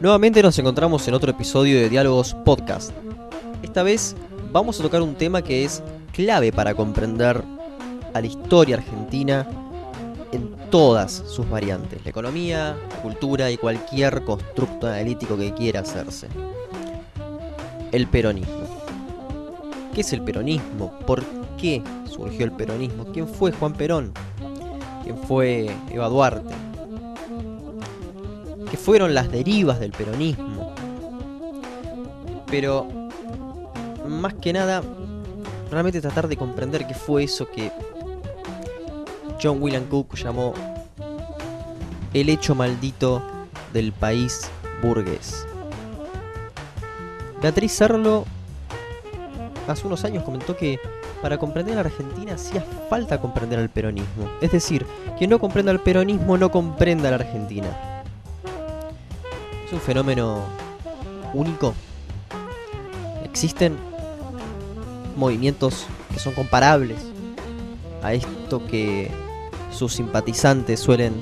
Nuevamente nos encontramos en otro episodio de Diálogos Podcast. Esta vez vamos a tocar un tema que es clave para comprender a la historia argentina en todas sus variantes, la economía, la cultura y cualquier constructo analítico que quiera hacerse. El peronismo. ¿Qué es el peronismo? ¿Por qué surgió el peronismo? ¿Quién fue Juan Perón? ¿Quién fue Eva Duarte? ¿Qué fueron las derivas del peronismo? Pero, más que nada, realmente tratar de comprender qué fue eso que John William Cook llamó el hecho maldito del país burgués. Beatriz Serlo hace unos años comentó que para comprender a la Argentina hacía falta comprender al peronismo. Es decir, quien no comprenda al peronismo no comprenda a la Argentina. Es un fenómeno único. Existen movimientos que son comparables a esto que sus simpatizantes suelen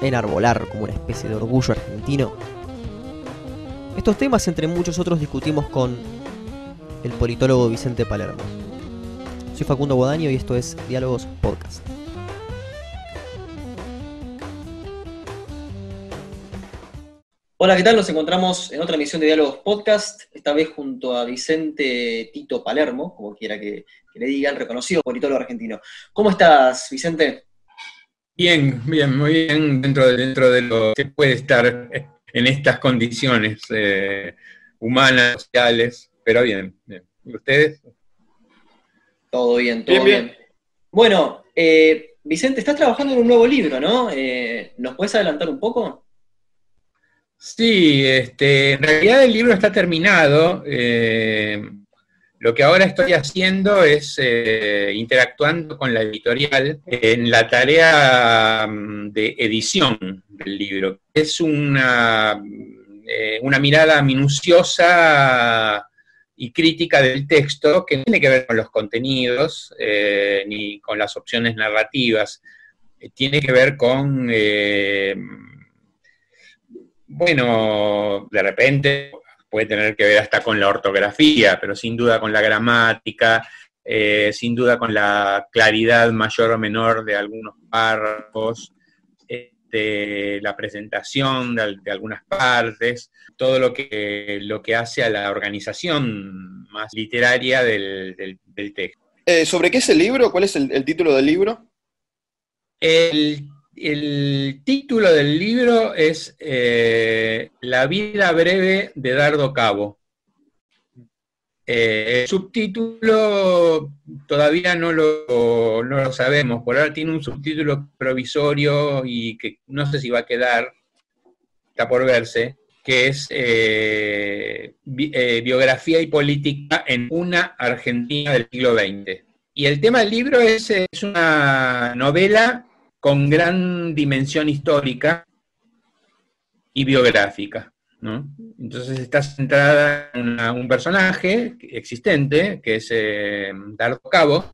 enarbolar como una especie de orgullo argentino. Estos temas, entre muchos otros, discutimos con el politólogo Vicente Palermo. Soy Facundo Bodaño y esto es Diálogos Podcast. Hola, ¿qué tal? Nos encontramos en otra emisión de Diálogos Podcast, esta vez junto a Vicente Tito Palermo, como quiera que, le digan, reconocido politólogo argentino. ¿Cómo estás, Vicente? Bien, bien, muy bien, dentro de, dentro de lo que puede estar en estas condiciones eh, humanas, sociales, pero bien, bien. ¿Y ustedes? Todo bien, todo bien. Bueno, eh, Vicente, estás trabajando en un nuevo libro, ¿no? Eh, ¿Nos puedes adelantar un poco? Sí, este, en realidad el libro está terminado. Eh, lo que ahora estoy haciendo es interactuando con la editorial en la tarea mm, de edición del libro. Es una, una mirada minuciosa y crítica del texto que no tiene que ver con los contenidos ni con las opciones narrativas, tiene que ver con bueno, de repente puede tener que ver hasta con la ortografía, pero sin duda con la gramática, eh, sin duda con la claridad mayor o menor de algunos párrafos, este, la presentación de, algunas partes, todo lo que, lo que hace a la organización más literaria del, texto. Eh, ¿Sobre qué es el libro? ¿Cuál es el, el título del libro? El el título del libro es eh, La vida breve de Dardo Cabo. Eh, el subtítulo todavía no lo, no lo, sabemos, por ahora tiene un subtítulo provisorio y que no sé si va a quedar, está por verse, que es eh, Biografía y Política en una Argentina del siglo XX. Y el tema del libro es una novela con gran dimensión histórica y biográfica. Entonces está centrada en un personaje existente, que es eh, Dardo Cabo,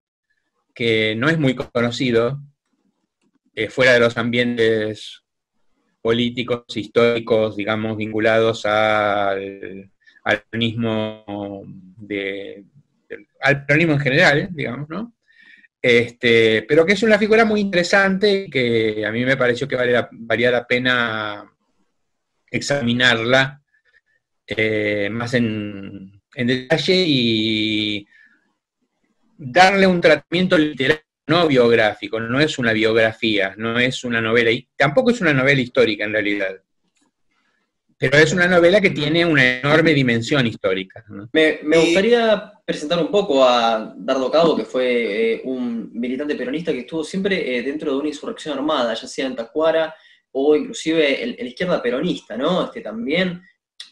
que no es muy conocido eh, fuera de los ambientes políticos, históricos, digamos, vinculados al, al peronismo, al peronismo en general, digamos, ¿no? Este, pero que es una figura muy interesante que a mí me pareció que valía, la pena examinarla eh, más en, detalle y darle un tratamiento literario no biográfico, no es una biografía, no es una novela, y tampoco es una novela histórica en realidad. Pero es una novela que tiene una enorme dimensión histórica. Me, gustaría presentar un poco a Dardo Cabo, que fue eh, un militante peronista que estuvo siempre eh, dentro de una insurrección armada, ya sea en Tacuara o inclusive en, la izquierda peronista, ¿no? Este, también,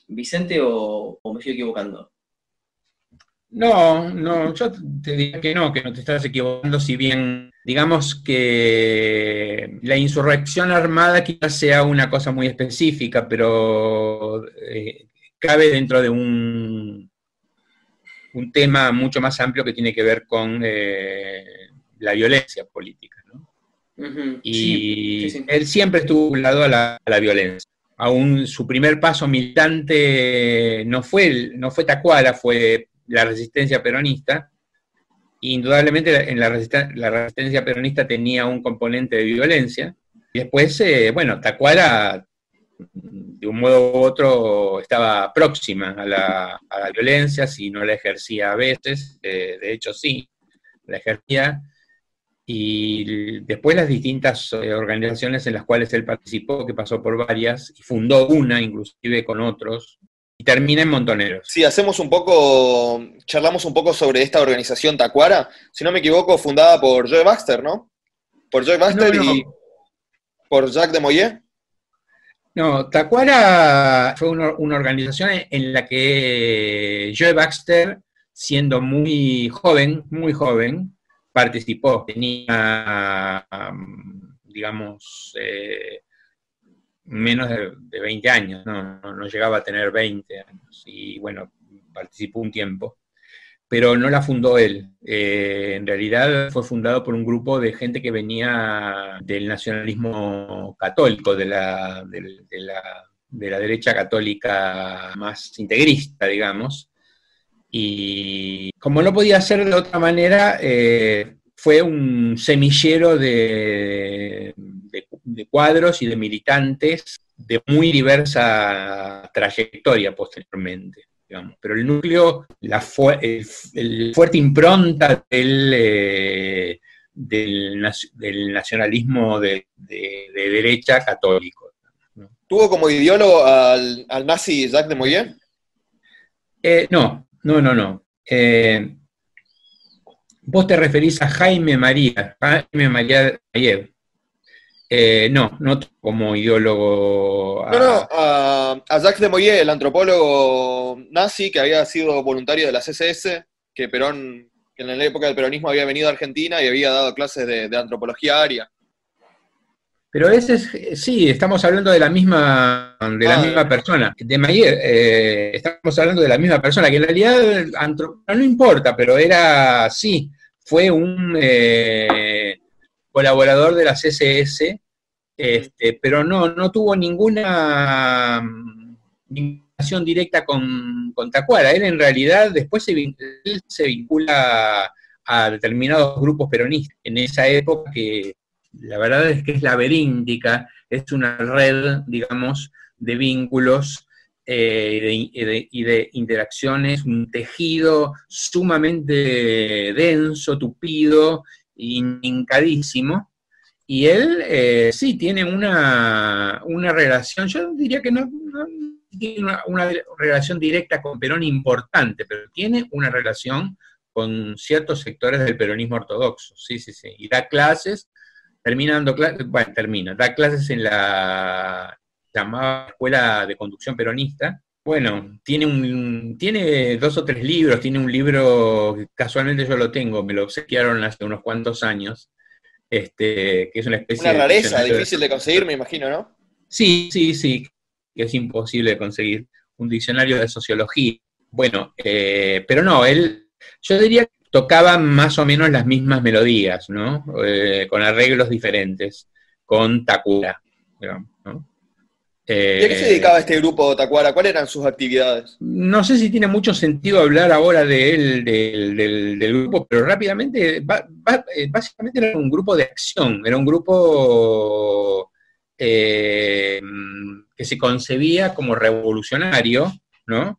Vicente, o, o me estoy equivocando? No, no, yo te diría que no, que no te estás equivocando, si bien digamos que la insurrección armada quizás sea una cosa muy específica, pero eh, cabe dentro de un, un tema mucho más amplio que tiene que ver con eh, la violencia política. Y él siempre estuvo vinculado a la, a la violencia. Aún su primer paso militante no fue, no fue Tacuara, fue la resistencia peronista. Indudablemente en la, la resistencia peronista tenía un componente de violencia. Y después, eh, bueno, Tacuara de un modo u otro estaba próxima a la, violencia, si no la ejercía a veces, de hecho sí, la ejercía, y después las distintas eh, organizaciones en las cuales él participó, que pasó por varias, y fundó una inclusive con otros, y termina en Montoneros. Sí, hacemos un poco, charlamos un poco sobre esta organización Tacuara, si no me equivoco, fundada por Joe Baxter, ¿no? Por Joe Baxter y por Jacques de Moyer. No, Tacuara fue una, organización en la que Joe Baxter, siendo muy joven, muy joven, participó. Tenía, digamos, eh, menos de, 20 años, no, no, llegaba a tener 20 años. Y bueno, participó un tiempo pero no la fundó él. Eh, en realidad fue fundado por un grupo de gente que venía del nacionalismo católico, de la, de, la, derecha católica más integrista, digamos. Y como no podía ser de otra manera, eh, fue un semillero de, de cuadros y de militantes de muy diversa trayectoria posteriormente pero el núcleo, la el, fuerte impronta del, eh, del, nacionalismo de, derecha católico. ¿Tuvo como ideólogo al, nazi Jacques de Moyer? Eh, no, no, no, no. Eh, vos te referís a Jaime María, Jaime María Ayev. Eh, no, no como ideólogo. No, no, a, Jacques de Moyer, el antropólogo nazi que había sido voluntario de la CSS, que Perón, que en la época del peronismo había venido a Argentina y había dado clases de, antropología aria. Pero ese es, sí, estamos hablando de la misma, de la ah. misma persona. De Mayer, eh, estamos hablando de la misma persona, que en realidad no importa, pero era, sí, fue un, eh, colaborador de la CSS, este, pero no, no tuvo ninguna vinculación directa con, con, Tacuara. Él en realidad después se, se vincula a determinados grupos peronistas. En esa época que la verdad es que es laberíntica, es una red, digamos, de vínculos eh, y de interacciones, un tejido sumamente denso, tupido, hincadísimo, y él eh, sí tiene una, relación, yo diría que no, tiene una, relación directa con Perón importante, pero tiene una relación con ciertos sectores del peronismo ortodoxo, sí, sí, sí, y da clases, terminando clases, bueno, termina, da clases en la llamada Escuela de Conducción Peronista, bueno, tiene, un, tiene dos o tres libros, tiene un libro, casualmente yo lo tengo, me lo obsequiaron hace unos cuantos años, este, que es una especie Una rareza, difícil de conseguir, me imagino, ¿no? Sí, sí, sí, que es imposible de conseguir. Un diccionario de sociología. Bueno, eh, pero no, él, yo diría que tocaba más o menos las mismas melodías, ¿no? Eh, con arreglos diferentes, con Takura, digamos, ¿no? ¿Y a qué se dedicaba este grupo Tacuara? ¿Cuáles eran sus actividades? No sé si tiene mucho sentido hablar ahora de él, del, grupo, pero rápidamente, eh, básicamente era un grupo de acción, era un grupo eh, que se concebía como revolucionario, ¿no?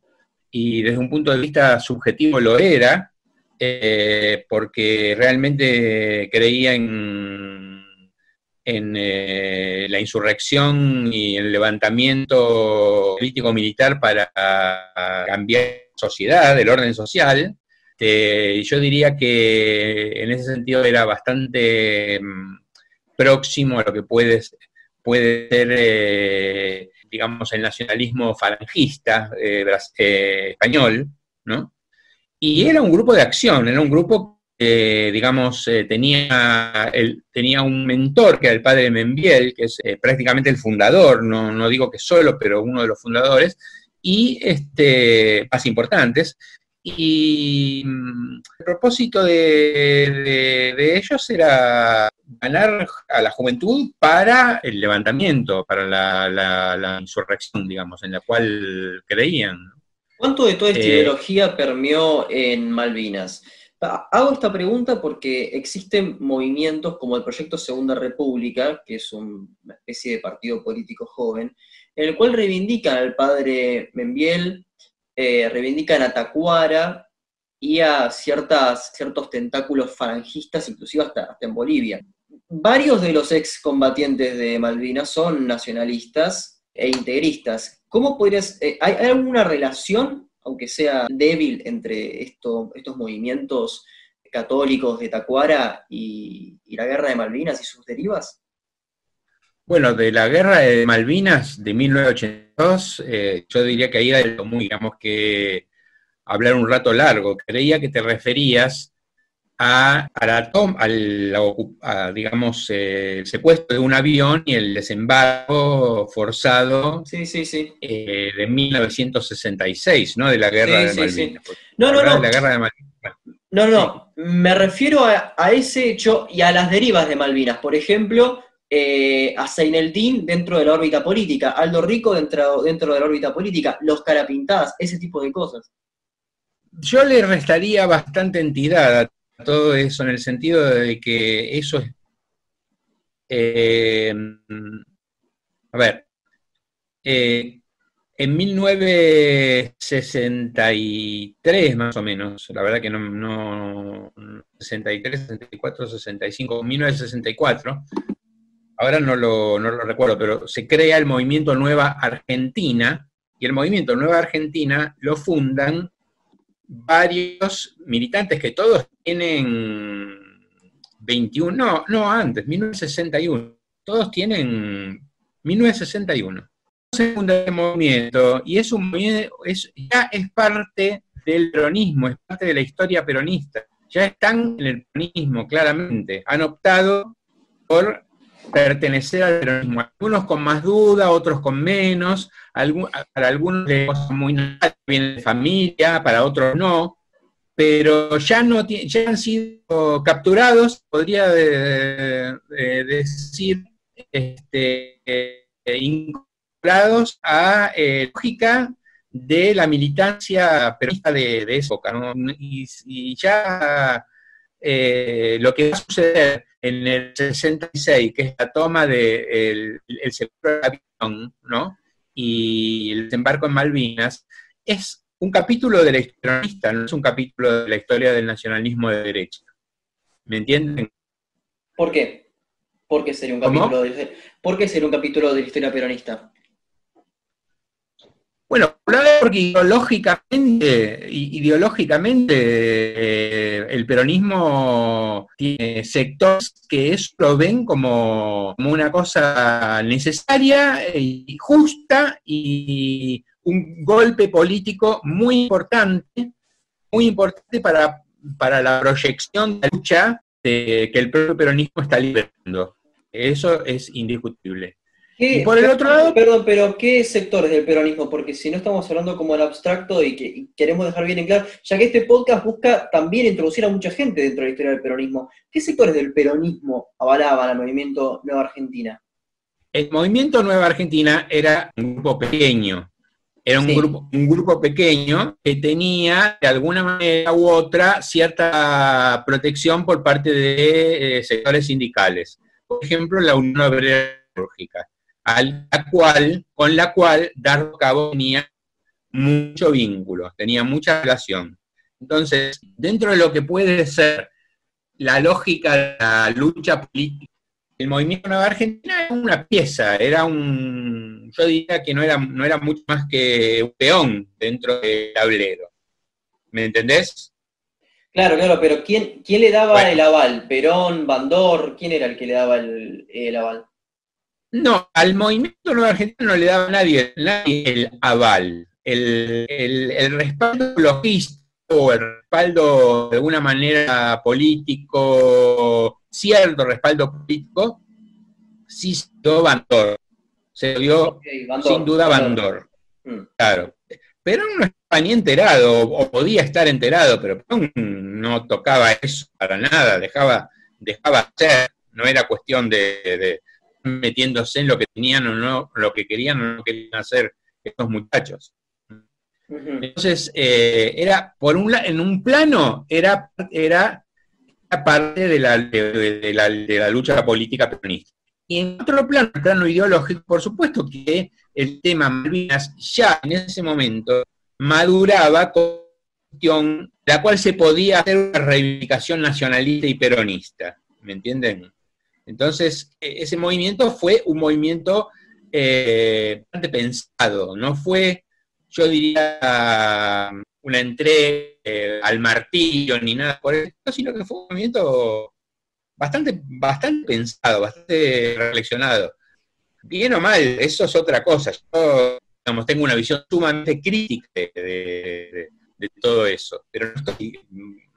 Y desde un punto de vista subjetivo lo era, eh, porque realmente creía en eh, la insurrección y el levantamiento político-militar para cambiar la sociedad, el orden social. yo diría que en ese sentido era bastante mm, próximo a lo que puede, puede ser, eh, digamos, el nacionalismo falangista eh, español, ¿no? Y era un grupo de acción, era un grupo eh, digamos, eh, tenía, tenía un mentor que era el padre Membiel, que es eh, prácticamente el fundador, no, no, digo que solo, pero uno de los fundadores, y este, más importantes, y mm, el propósito de, ellos era ganar a la juventud para el levantamiento, para la, insurrección, digamos, en la cual creían. ¿Cuánto de toda esta eh, ideología permeó en Malvinas? Hago esta pregunta porque existen movimientos como el Proyecto Segunda República, que es una especie de partido político joven, en el cual reivindican al padre Membiel, eh, reivindican a Tacuara y a ciertas, ciertos tentáculos falangistas, inclusive hasta, en Bolivia. Varios de los excombatientes de Malvinas son nacionalistas e integristas. ¿Cómo podrías, eh, ¿hay alguna relación aunque sea débil, entre estos movimientos católicos de Tacuara y, la guerra de Malvinas y sus derivas? Bueno, de la guerra de Malvinas de 1982, eh, yo diría que ahí era muy, digamos que hablar un rato largo. Creía que te referías a, la al, digamos, eh, el secuestro de un avión y el desembarco forzado sí, sí, sí. Eh, de 1966, ¿no? De la guerra de Malvinas. No, no, no. No, no, me refiero a, ese hecho y a las derivas de Malvinas. Por ejemplo, eh, a Seineldín dentro de la órbita política, Aldo Rico dentro, dentro de la órbita política, los carapintadas, ese tipo de cosas. Yo le restaría bastante entidad a todo eso en el sentido de que eso es... Eh, a ver, eh, en 1963 más o menos, la verdad que no, no 63, 64, 65, 1964, ahora no lo, no lo recuerdo, pero se crea el movimiento Nueva Argentina, y el movimiento Nueva Argentina lo fundan varios militantes que todos tienen 21, no, no antes, 1961, todos tienen 1961. Segundo movimiento, y es un es, ya es parte del peronismo, es parte de la historia peronista. Ya están en el peronismo, claramente. Han optado por pertenecer al peronismo. Algunos con más duda, otros con menos, para algunos de muy bien de familia, para otros no, pero ya, no ya han sido capturados, podría decir, este, incorporados a eh, lógica de la militancia peronista de, de época. Y, ya eh, lo que va a suceder en el 66, que es la toma del de el, seguro avión, ¿no? y el desembarco en Malvinas, es un capítulo de la historia, no es un capítulo de la historia del nacionalismo de derecha. ¿Me entienden? ¿Por qué? ¿Por qué sería un capítulo, de, ¿por qué sería un capítulo de la historia peronista? Bueno, porque ideológicamente, ideológicamente eh, el peronismo tiene sectores que eso lo ven como, una cosa necesaria y justa y un golpe político muy importante, muy importante para, para la proyección de la lucha que el propio peronismo está liderando. Eso es indiscutible y por el otro lado... Perdón, pero ¿qué sectores del peronismo? Porque si no estamos hablando como el abstracto y que queremos dejar bien en claro, ya que este podcast busca también introducir a mucha gente dentro de la historia del peronismo, ¿qué sectores del peronismo avalaban al movimiento Nueva Argentina? El movimiento Nueva Argentina era un grupo pequeño, era un, grupo, un grupo pequeño que tenía de alguna manera u otra cierta protección por parte de eh, sectores sindicales. Por ejemplo, la Unión Obrera la cual, con la cual Dardo Cabo tenía mucho vínculo, tenía mucha relación. Entonces, dentro de lo que puede ser la lógica de la lucha política, el movimiento Nueva Argentina era una pieza, era un, yo diría que no era, no era mucho más que un peón dentro del tablero. ¿Me entendés? Claro, claro, pero ¿quién, quién le daba el aval? ¿Perón, Bandor? ¿Quién era el que le daba el, el aval? No, al movimiento Nueva Argentina no le daba nadie, nadie el aval. El, respaldo logístico o el respaldo de alguna manera político, cierto respaldo político, sí se dio Bandor. Se dio sin duda Bandor. Mm. Claro. Perón no estaba ni enterado, o podía estar enterado, pero no tocaba eso para nada, dejaba, dejaba ser, no era cuestión de, metiéndose en lo que tenían o no, lo que querían o no querían hacer estos muchachos. Entonces, eh, era, por un en un plano, era, era parte de la, de, la, de la lucha política peronista. Y en otro plano, el plano ideológico, por supuesto que el tema Malvinas ya en ese momento maduraba con cuestión la cual se podía hacer una reivindicación nacionalista y peronista. ¿Me entienden? Entonces, e, ese movimiento fue un movimiento eh, bastante pensado, no fue, yo diría, una entrega eh, al martillo ni nada por eso, sino que fue un movimiento bastante, bastante pensado, bastante reflexionado. Bien o mal, eso es otra cosa. Yo digamos, tengo una visión sumamente crítica de, todo eso, pero no estoy,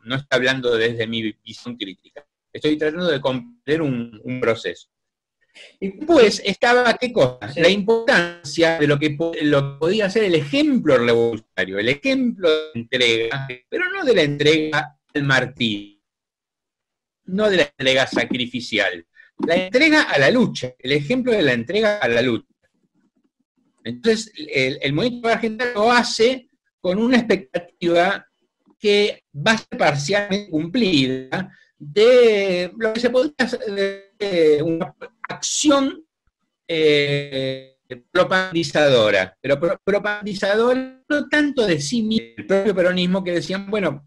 no estoy hablando desde mi visión crítica. Estoy tratando de comprender un, proceso. Y pues estaba, ¿qué cosa? La importancia de lo que, lo podía ser el ejemplo revolucionario, el ejemplo de entrega, pero no de la entrega al martillo, no de la entrega sacrificial, la entrega a la lucha, el ejemplo de la entrega a la lucha. Entonces, el, movimiento argentino lo hace con una expectativa que va a ser parcialmente cumplida de lo que se podría hacer de una acción eh, propagandizadora, pero propagandizadora no tanto de sí mismo, el propio peronismo que decían, bueno,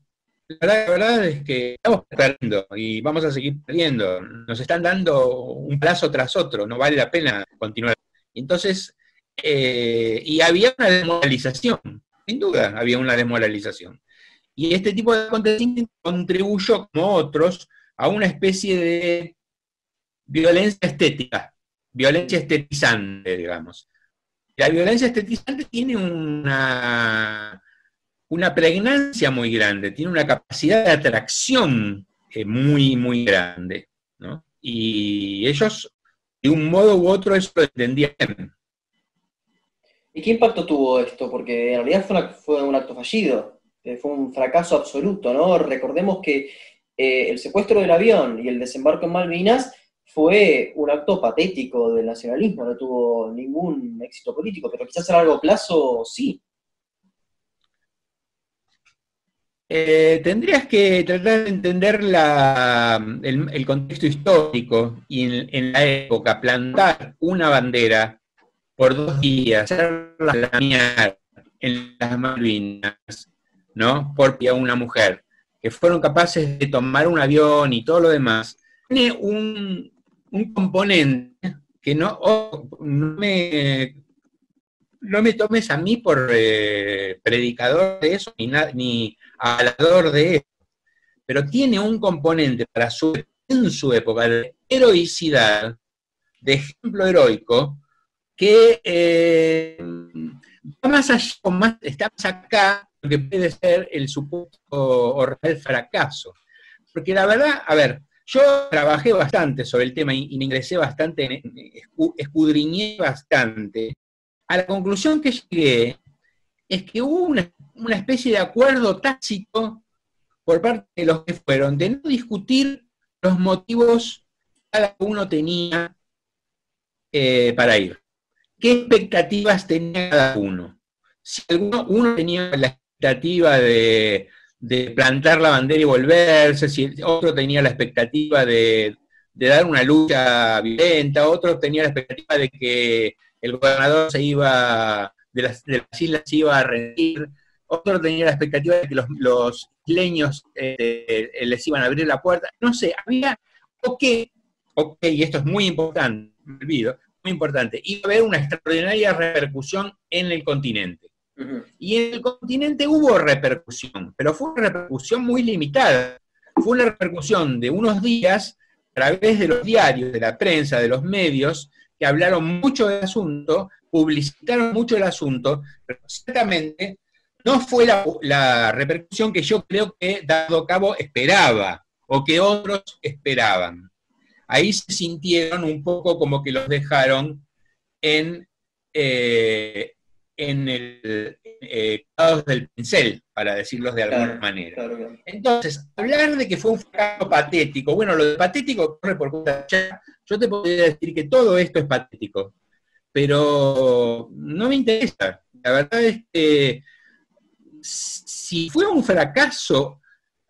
la verdad, es que estamos perdiendo y vamos a seguir perdiendo. Nos están dando un plazo tras otro, no vale la pena continuar. Entonces, eh, y había una desmoralización, sin duda había una desmoralización. Y este tipo de acontecimientos contribuyó, como otros, a una especie de violencia estética, violencia estetizante, digamos. La violencia estetizante tiene una una pregnancia muy grande, tiene una capacidad de atracción eh, muy, muy grande. ¿no? Y ellos, de un modo u otro, eso lo entendían. ¿Y qué impacto tuvo esto? Porque en realidad fue, fue un acto fallido, eh, fue un fracaso absoluto, ¿no? Recordemos que eh, el secuestro del avión y el desembarco en Malvinas fue un acto patético del nacionalismo, no tuvo ningún éxito político, pero quizás a largo plazo sí. Eh, tendrías que tratar de entender el, contexto histórico y en, la época plantar una bandera por dos días, hacerla en las Malvinas, ¿no? Por una mujer, que fueron capaces de tomar un avión y todo lo demás, tiene un, componente que no, no me no me tomes a mí por eh, predicador de eso, ni, ni hablador de eso, pero tiene un componente para su, en su época de heroicidad, de ejemplo heroico, que eh, va más allá, más, está más acá lo que puede ser el supuesto o real fracaso. Porque la verdad, a ver, yo trabajé bastante sobre el tema y, y ingresé bastante, escudriñé bastante a la conclusión que llegué es que hubo una, especie de acuerdo tácito por parte de los que fueron de no discutir los motivos que cada uno tenía eh, para ir. ¿Qué expectativas tenía cada uno? Si alguno, uno tenía la expectativa de, de plantar la bandera y volverse, si otro tenía la expectativa de, de dar una lucha violenta, otro tenía la expectativa de que el gobernador se iba, de las, islas se iba a rendir, otro tenía la expectativa de que los, los isleños eh, les iban a abrir la puerta, no sé, había, ok, ok, y esto es muy importante, me olvido, muy importante, iba a haber una extraordinaria repercusión en el continente. Y en el continente hubo repercusión, pero fue una repercusión muy limitada. Fue una repercusión de unos días a través de los diarios, de la prensa, de los medios, que hablaron mucho del asunto, publicitaron mucho el asunto, pero ciertamente no fue la, repercusión que yo creo que Dado Cabo esperaba o que otros esperaban. Ahí se sintieron un poco como que los dejaron en, eh, en el eh, del pincel, para decirlo de alguna manera. Entonces, hablar de que fue un fracaso patético, bueno, lo de patético corre por cuenta Yo te podría decir que todo esto es patético, pero no me interesa. La verdad es que si fue un fracaso,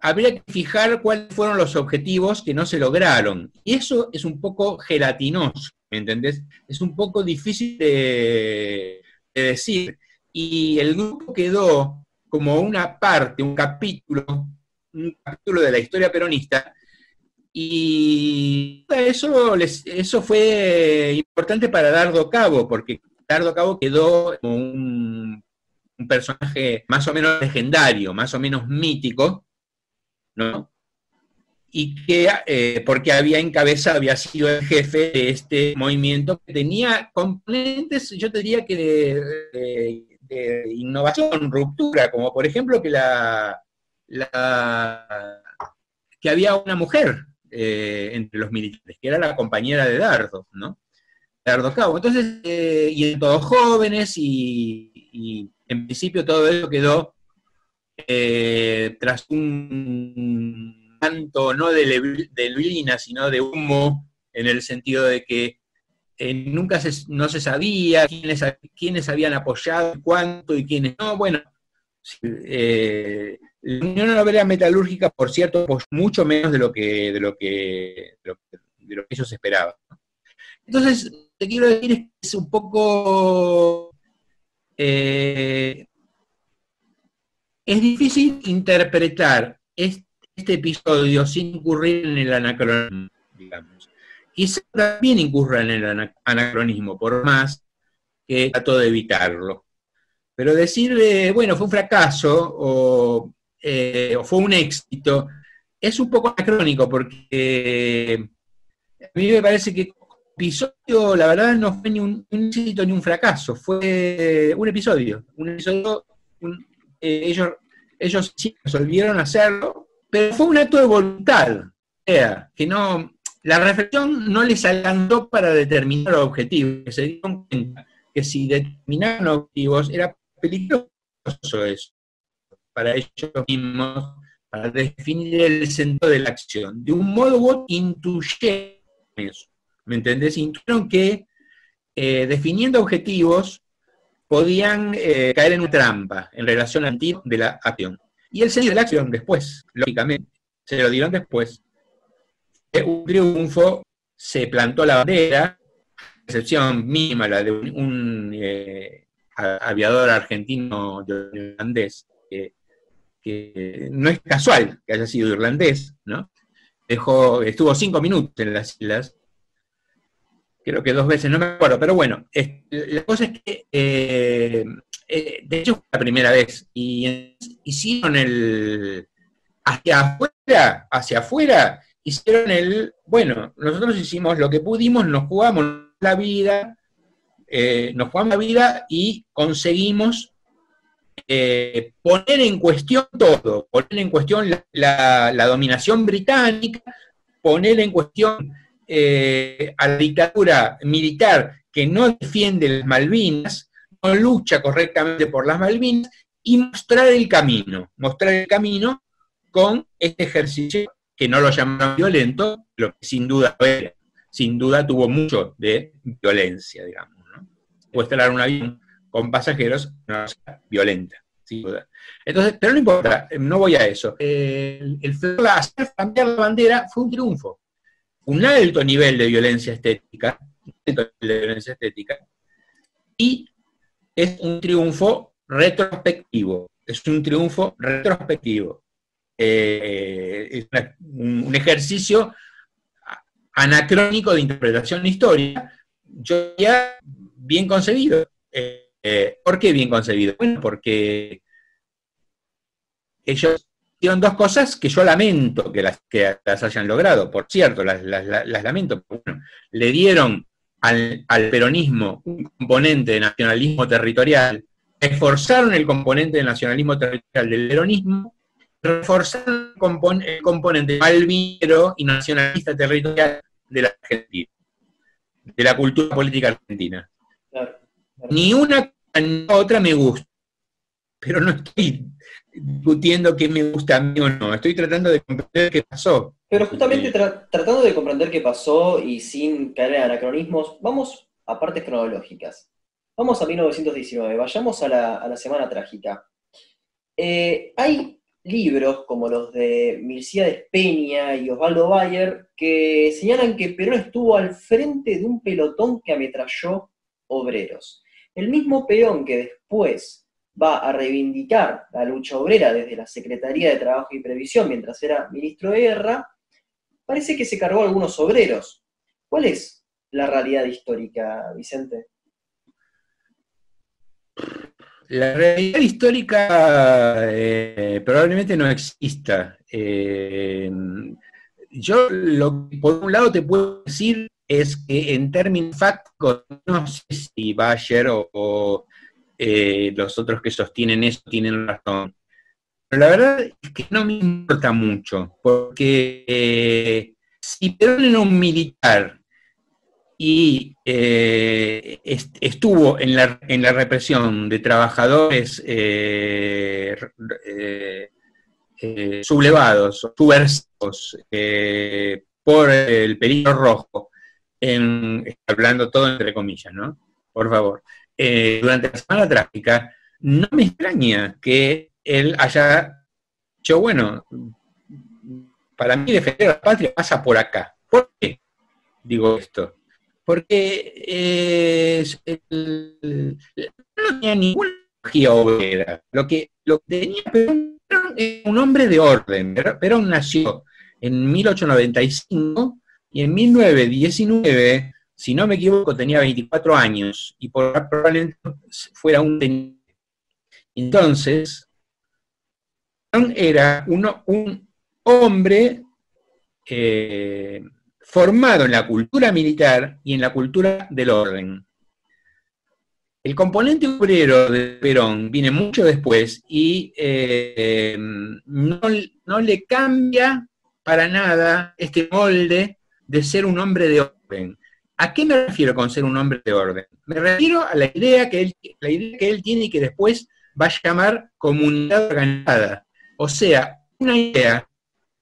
habría que fijar cuáles fueron los objetivos que no se lograron. Y eso es un poco gelatinoso, ¿me entendés? Es un poco difícil de, decir. Y el grupo quedó como una parte, un capítulo, un capítulo de la historia peronista. Y eso, eso fue importante para Dardo Cabo, porque Dardo Cabo quedó como un personaje más o menos legendario, más o menos mítico, ¿no? y que, eh, porque había encabezado, había sido el jefe de este movimiento que tenía componentes, yo te diría que de, innovación, ruptura, como por ejemplo que la, que había una mujer eh, entre los militares, que era la compañera de Dardo, ¿no? Dardo Cabo. Entonces, eh, y todos jóvenes, y, en principio todo eso quedó tras un tanto no de, le, sino de humo, en el sentido de que eh, nunca se, no se sabía quiénes, quiénes habían apoyado, cuánto y quiénes no. Bueno, eh, la Unión Obrera Metalúrgica, por cierto, mucho menos de lo que, de lo que, de lo, que ellos esperaban. Entonces, te quiero decir es un poco... Eh, es difícil interpretar este episodio sin incurrir en el anacronismo, digamos. Quizá también incurra en el anacronismo, por más que trato de evitarlo. Pero decirle, bueno, fue un fracaso eh, o, fue un éxito, es un poco anacrónico porque a mí me parece que episodio, la verdad, no fue ni un, éxito ni un fracaso, fue un episodio. Un episodio, ellos, ellos sí resolvieron hacerlo, pero fue un acto de voluntad, que no, la reflexión no les alcanzó para determinar objetivos, que se dieron cuenta que si determinaban objetivos era peligroso eso, para ellos mismos, para definir el centro de la acción. De un modo u intuyeron eso, ¿me entendés? Intuyeron que eh, definiendo objetivos podían eh, caer en una trampa en relación al tipo de la acción. Y el sentido de la acción después, lógicamente, se lo dieron después. Un triunfo, se plantó la bandera, excepción mínima, la de un, eh, aviador argentino irlandés, que, no es casual que haya sido irlandés, ¿no? Dejó, estuvo cinco minutos en las islas, creo que dos veces, no me acuerdo, pero bueno, la cosa es que eh, eh, de hecho fue la primera vez, y hicieron el, hacia afuera, hacia afuera, hicieron el, bueno, nosotros hicimos lo que pudimos, nos jugamos la vida, eh, nos jugamos la vida y conseguimos poner en cuestión todo, poner en cuestión la, dominación británica, poner en cuestión a la dictadura militar que no defiende las Malvinas, lucha correctamente por las Malvinas y mostrar el camino, mostrar el camino con este ejercicio que no lo llamaron violento, lo que sin duda era, sin duda tuvo mucho de violencia, digamos. ¿no? Muestrar un avión con pasajeros no violenta, sin duda. Entonces, pero no importa, no voy a eso. El, el hacer cambiar la bandera fue un triunfo. Un alto nivel de violencia estética, de violencia estética, y es un triunfo retrospectivo, es un triunfo retrospectivo. Eh, es un, ejercicio anacrónico de interpretación de historia, yo ya bien concebido. Eh, eh, ¿Por qué bien concebido? Bueno, porque ellos hicieron dos cosas que yo lamento que las, que las hayan logrado, por cierto, las, lamento. Bueno, le dieron al, peronismo un componente de nacionalismo territorial, reforzaron el componente de nacionalismo territorial del peronismo, reforzaron el, componente malvinero y nacionalista territorial de la Argentina, de la cultura política argentina. Ni una la otra me gusta. Pero no estoy discutiendo qué me gusta a mí o no, estoy tratando de comprender qué pasó. Pero justamente tratando de comprender qué pasó y sin caer en anacronismos, vamos a partes cronológicas. Vamos a 1919, vayamos a la, Semana Trágica. Eh, hay libros como los de Milciades Peña y Osvaldo Bayer que señalan que Perón estuvo al frente de un pelotón que ametralló obreros. El mismo Perón que después va a reivindicar la lucha obrera desde la Secretaría de Trabajo y Previsión mientras era ministro de Guerra, parece que se cargó a algunos obreros. ¿Cuál es la realidad histórica, Vicente? La realidad histórica eh, probablemente no exista. Eh, yo lo que por un lado te puedo decir es que en términos fácticos, no sé si Bayer o, eh, los otros que sostienen eso tienen razón. Pero la verdad es que no me importa mucho, porque si Perón era un militar y eh, estuvo en la, en la, represión de trabajadores eh, eh, sublevados, subversivos por el peligro rojo, hablando todo entre comillas, ¿no? Por favor. Durante la semana trágica, no me extraña que él haya dicho, bueno, para mí defender a la patria pasa por acá. ¿Por qué digo esto? porque eh, no tenía ninguna ideología obrera. Lo que, lo tenía Perón era un hombre de orden. Perón nació en 1895 y en 1919, si no me equivoco, tenía 24 años y por, probablemente fuera un teniente. Entonces, era un hombre eh, formado en la cultura militar y en la cultura del orden. El componente obrero de Perón viene mucho después y eh, no, le cambia para nada este molde de ser un hombre de orden. ¿A qué me refiero con ser un hombre de orden? Me refiero a la idea que él, la idea que él tiene y que después va a llamar comunidad organizada. O sea, una idea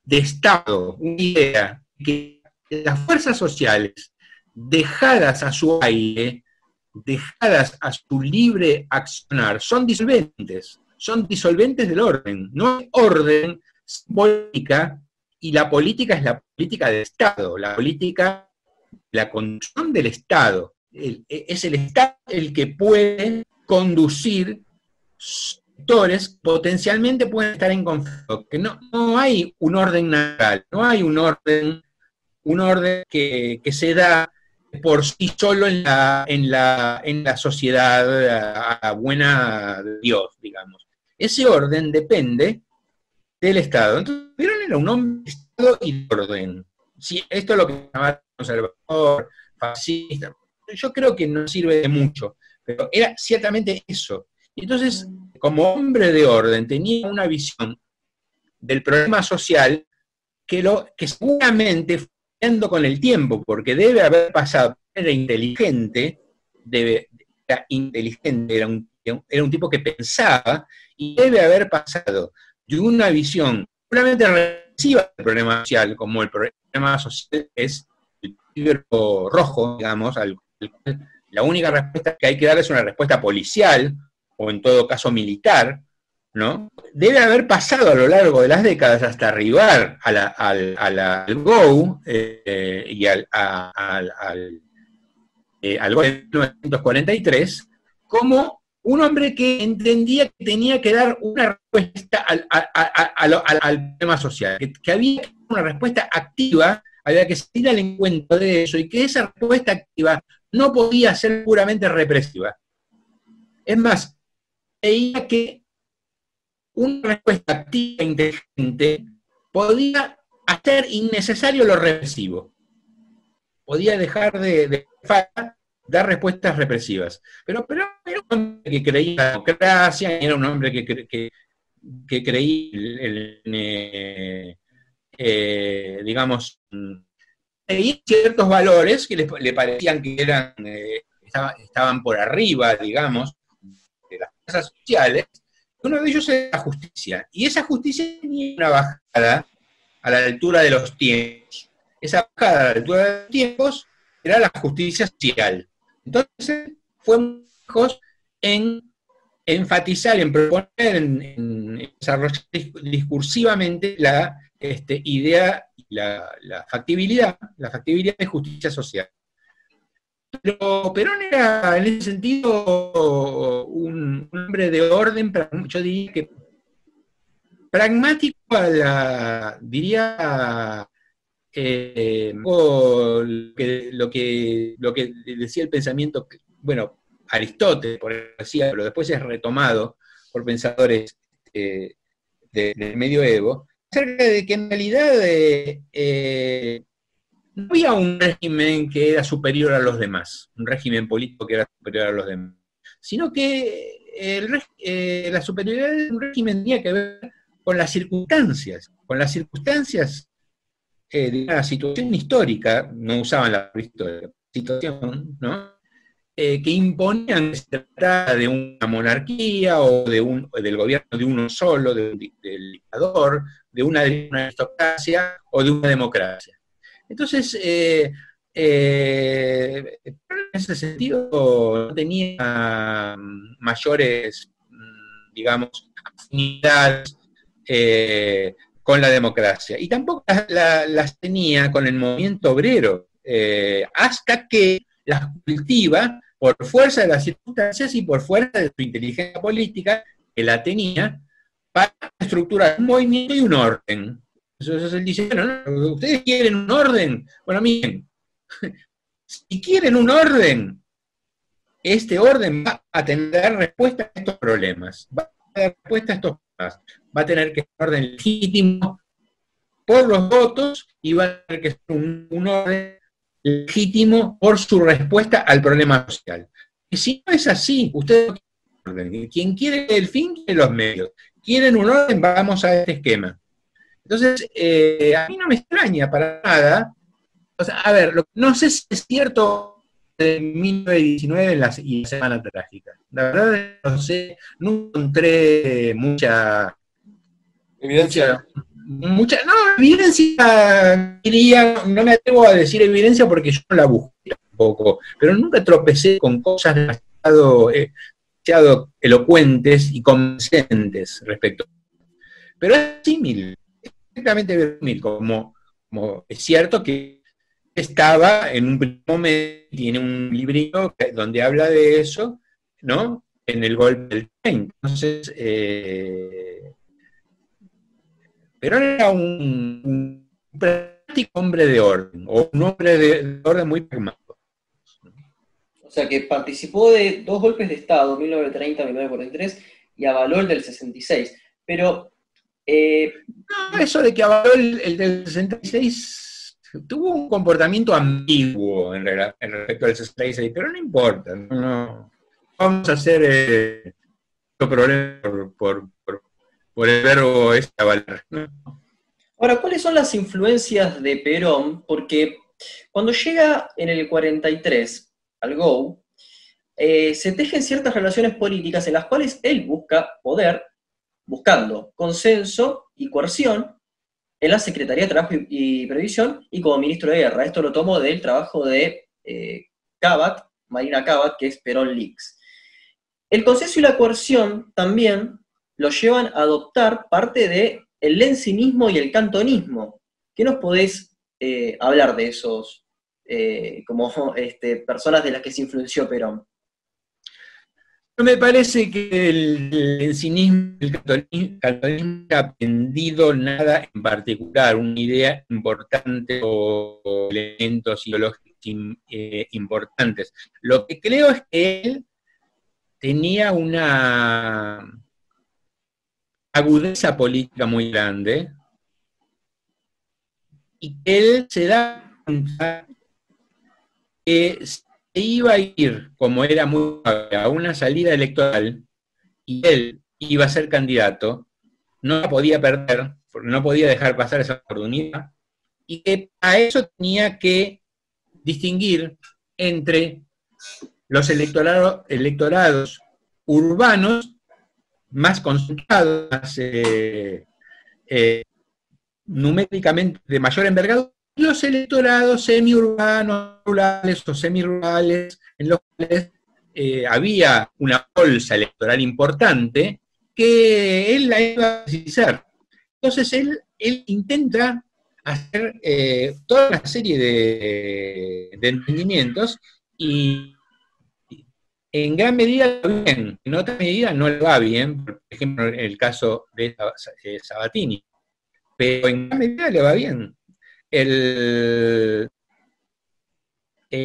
de Estado, una idea que las fuerzas sociales, dejadas a su aire, dejadas a su libre accionar, son disolventes, son disolventes del orden. No hay orden política y la política es la política del Estado, la política, la conducción del Estado. es el Estado el que puede conducir sectores que potencialmente pueden estar en conflicto, que no, no hay un orden natural, no hay un orden un orden que, se da por sí solo en la, en la, en la sociedad a, buena Dios, digamos. Ese orden depende del Estado. Entonces, Perón era un hombre de Estado y de orden. Si esto es lo que se llama conservador, fascista, yo creo que no sirve de mucho, pero era ciertamente eso. Y entonces, como hombre de orden, tenía una visión del problema social que, lo, que seguramente con el tiempo, porque debe haber pasado, era inteligente, debe, era inteligente, era un, tipo que pensaba, y debe haber pasado de una visión puramente del problema social, como el problema social es el libro rojo, digamos, al, la única respuesta que hay que dar es una respuesta policial, o en todo caso militar, ¿no? Debe haber pasado a lo largo de las décadas hasta arribar al, Go eh, y al, al, eh, Go de 1943 como un hombre que entendía que tenía que dar una respuesta al, tema social, que, había una respuesta activa, había que seguir al encuentro de eso y que esa respuesta activa no podía ser puramente represiva. Es más, veía que una respuesta activa e inteligente podía hacer innecesario lo represivo. Podía dejar de, dar respuestas represivas. Pero, pero era un hombre que creía en la democracia, era un hombre que, que, creía, en, eh, digamos, ciertos valores que le, parecían que eran, eh, estaban por arriba, digamos, fuerzas sociales, uno de ellos es la justicia. Y esa justicia tenía una bajada a la altura de los tiempos. Esa bajada a la altura de los tiempos era la justicia social. Entonces, fue muy lejos en enfatizar, en proponer, en, desarrollar discursivamente la este, idea, la, factibilidad, la factibilidad de justicia social. Pero Perón era en ese sentido un, hombre de orden, yo diría que pragmático a la, diría, eh, lo, que, lo, que, decía el pensamiento, bueno, Aristóteles, por decía, pero después es retomado por pensadores eh, del medioevo, acerca de que en realidad eh, no había un régimen que era superior a los demás, un régimen político que era superior a los demás, sino que eh, la superioridad de un régimen tenía que ver con las circunstancias, con las circunstancias eh, de una situación histórica, no usaban la situación, ¿no? Eh, que imponían que se tratara de una monarquía o de un, del gobierno de uno solo, del dictador, de una aristocracia o de una democracia. Entonces, eh, eh, en ese sentido no tenía mayores, mm, digamos, afinidades eh, con la democracia. Y tampoco las, tenía con el movimiento obrero, hasta que las cultiva por fuerza de las circunstancias y por fuerza de su inteligencia política, que la tenía, para estructurar un movimiento y un orden. Eso es el diseño, ¿no? Ustedes quieren un orden. Bueno, miren, si quieren un orden, este orden va a tener respuesta a estos problemas, va a tener respuesta a estos va a tener que ser un orden legítimo por los votos y va a tener que ser un, orden legítimo por su respuesta al problema social. Y si no es así, ustedes quien quiere el fin quiere los medios. Quieren un orden, vamos a este esquema. Entonces, eh, a mí no me extraña para nada. A ver, no sé si es cierto de 1919 la, y la Semana Trágica. La verdad no sé, no encontré mucha evidencia. Mucha, no, evidencia, diría, no me atrevo a decir evidencia porque yo no la busqué tampoco, pero nunca tropecé con cosas demasiado, eh, demasiado elocuentes y convincentes respecto. Pero es similar perfectamente como, como es cierto que estaba en un momento, tiene un librito donde habla de eso, ¿no? En el golpe del tren. Entonces, eh, pero era un, práctico hombre de orden, o un hombre de, orden muy pragmático. O sea, que participó de dos golpes de Estado, 1930-1943, y avaló el del 66. Pero eh, no, eso de que avaló el, del 66 tuvo un comportamiento ambiguo en, respecto al 66, pero no importa, no, vamos a hacer eh, problema por, el verbo este avalar. Ahora, ¿cuáles son las influencias de Perón? Porque cuando llega en el 43 al GO, eh, se tejen ciertas relaciones políticas en las cuales él busca poder buscando consenso y coerción en la Secretaría de Trabajo y, Previsión y como ministro de Guerra. Esto lo tomo del trabajo de eh, Cabat, Marina Cabat, que es Perón Leaks. El consenso y la coerción también lo llevan a adoptar parte del el lencinismo y el cantonismo. ¿Qué nos podés eh, hablar de esos eh, como este, personas de las que se influenció Perón? Me parece que el, cinismo, el catolicismo, ha aprendido nada en particular, una idea importante o elementos ideológicos eh, importantes. Lo que creo es que él tenía una agudeza política muy grande y que él se da cuenta que iba a ir, como era muy a una salida electoral, y él iba a ser candidato, no podía perder, no podía dejar pasar esa oportunidad, y que a eso tenía que distinguir entre los electorados urbanos más concentrados, más eh, eh, numéricamente de mayor envergadura, los electorados semiurbanos, rurales o semirurales, en los cuales eh, había una bolsa electoral importante que él la iba a precisar. Entonces él, él intenta hacer eh, toda una serie de, de, entendimientos y en gran medida va bien, en otra medida no le va bien, por ejemplo en el caso de Sabatini, pero en gran medida le va bien. El,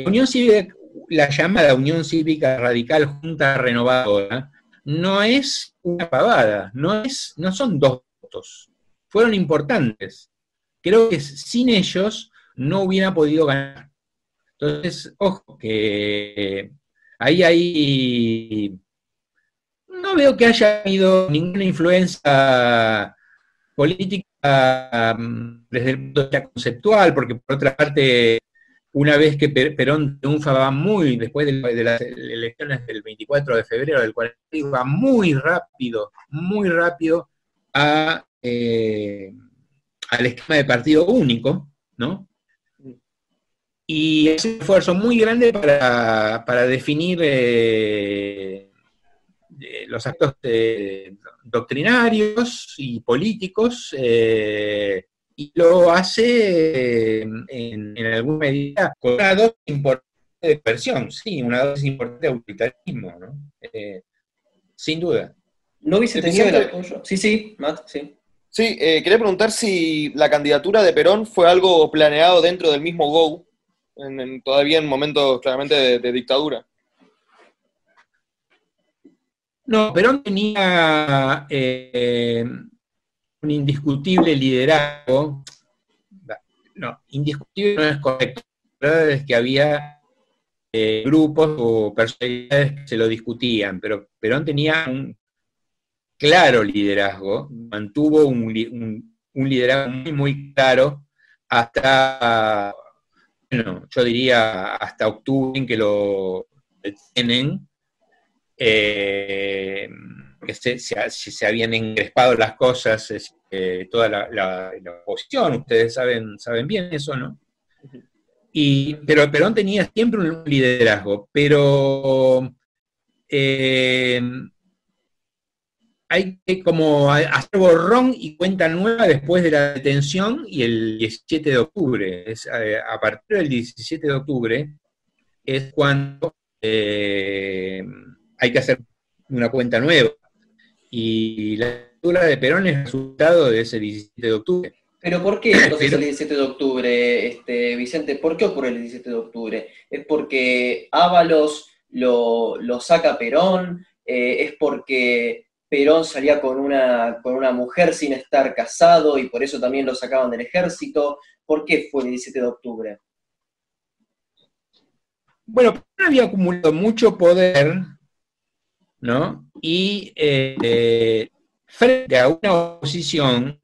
Unión Cívica, la llamada Unión Cívica Radical Junta Renovadora, no es una pavada, no, es, no son dos votos, fueron importantes. Creo que sin ellos no hubiera podido ganar. Entonces, ojo, que ahí hay... No veo que haya habido ninguna influencia política desde el punto de vista conceptual, porque por otra parte, una vez que Perón triunfaba muy, después de, las elecciones del 24 de febrero del 40, iba muy rápido, muy rápido a, eh, al esquema de partido único, ¿no? Y es un esfuerzo muy grande para, definir eh, los actos doctrinarios y políticos, eh, y lo hace en, alguna medida con una dosis importante de expresión, sí, una dosis importante de autoritarismo, ¿no? Eh, sin duda. ¿No hubiese tenido el apoyo? Sí, sí, Matt, sí. Sí, eh, quería preguntar si la candidatura de Perón fue algo planeado dentro del mismo GO, en, todavía en momentos claramente de dictadura. No, Perón tenía eh, un indiscutible liderazgo. No, indiscutible no es correcto. La verdad es que había eh, grupos o personalidades que se lo discutían, pero Perón tenía un claro liderazgo, mantuvo un, liderazgo muy, muy claro hasta, bueno, yo diría hasta octubre en que lo tienen eh, que se, se, habían encrespado las cosas, eh, toda la, oposición, ustedes saben, saben bien eso, ¿no? Y, pero Perón tenía siempre un liderazgo, pero eh, hay que como hacer borrón y cuenta nueva después de la detención y el 17 de octubre. Es, a partir del 17 de octubre es cuando hay que hacer una cuenta nueva. Y la lectura de Perón es resultado de ese 17 de octubre. ¿Pero por qué entonces el 17 de octubre, este, Vicente? ¿Por qué ocurre el 17 de octubre? ¿Es porque Ábalos lo, saca Perón? Eh, ¿Es porque Perón salía con una, con una mujer sin estar casado y por eso también lo sacaban del ejército? ¿Por qué fue el 17 de octubre? Bueno, Perón había acumulado mucho poder ¿no? Y eh, frente a una oposición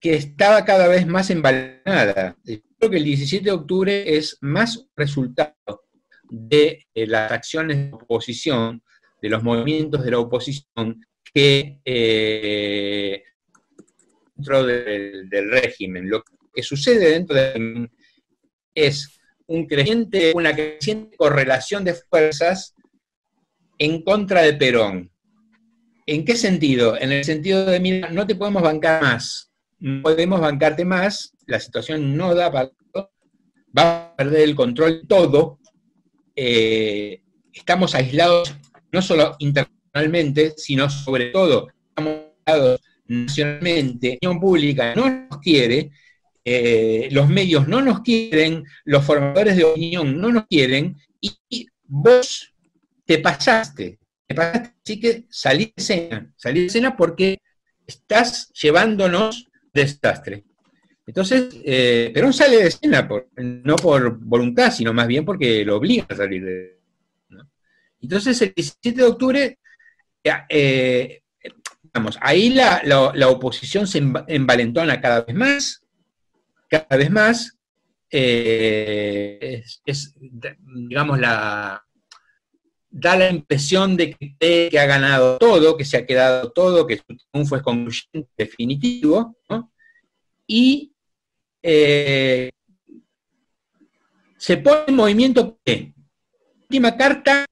que estaba cada vez más embalada. Creo que el 17 de octubre es más resultado de eh, las acciones de oposición, de los movimientos de la oposición, que eh, dentro del, régimen. Lo que sucede dentro del es un creciente, una creciente correlación de fuerzas en contra de Perón. ¿En qué sentido? En el sentido de, mira, no te podemos bancar más, no podemos bancarte más, la situación no da para va a perder el control todo, eh, estamos aislados no solo internacionalmente, sino sobre todo, estamos aislados nacionalmente, la opinión pública no nos quiere, eh, los medios no nos quieren, los formadores de opinión no nos quieren, y vos te pasaste, te pasaste, así que salí de escena, salí de escena porque estás llevándonos desastre. Entonces, eh, Perón sale de escena, no por voluntad, sino más bien porque lo obliga a salir de ¿no? Entonces, el 17 de octubre, eh, vamos, ahí la, oposición se envalentona cada vez más, cada vez más, eh, es, digamos, la, da la impresión de que, ha ganado todo, que se ha quedado todo, que su triunfo es concluyente, definitivo, ¿no? y eh, se pone en movimiento ¿qué? última carta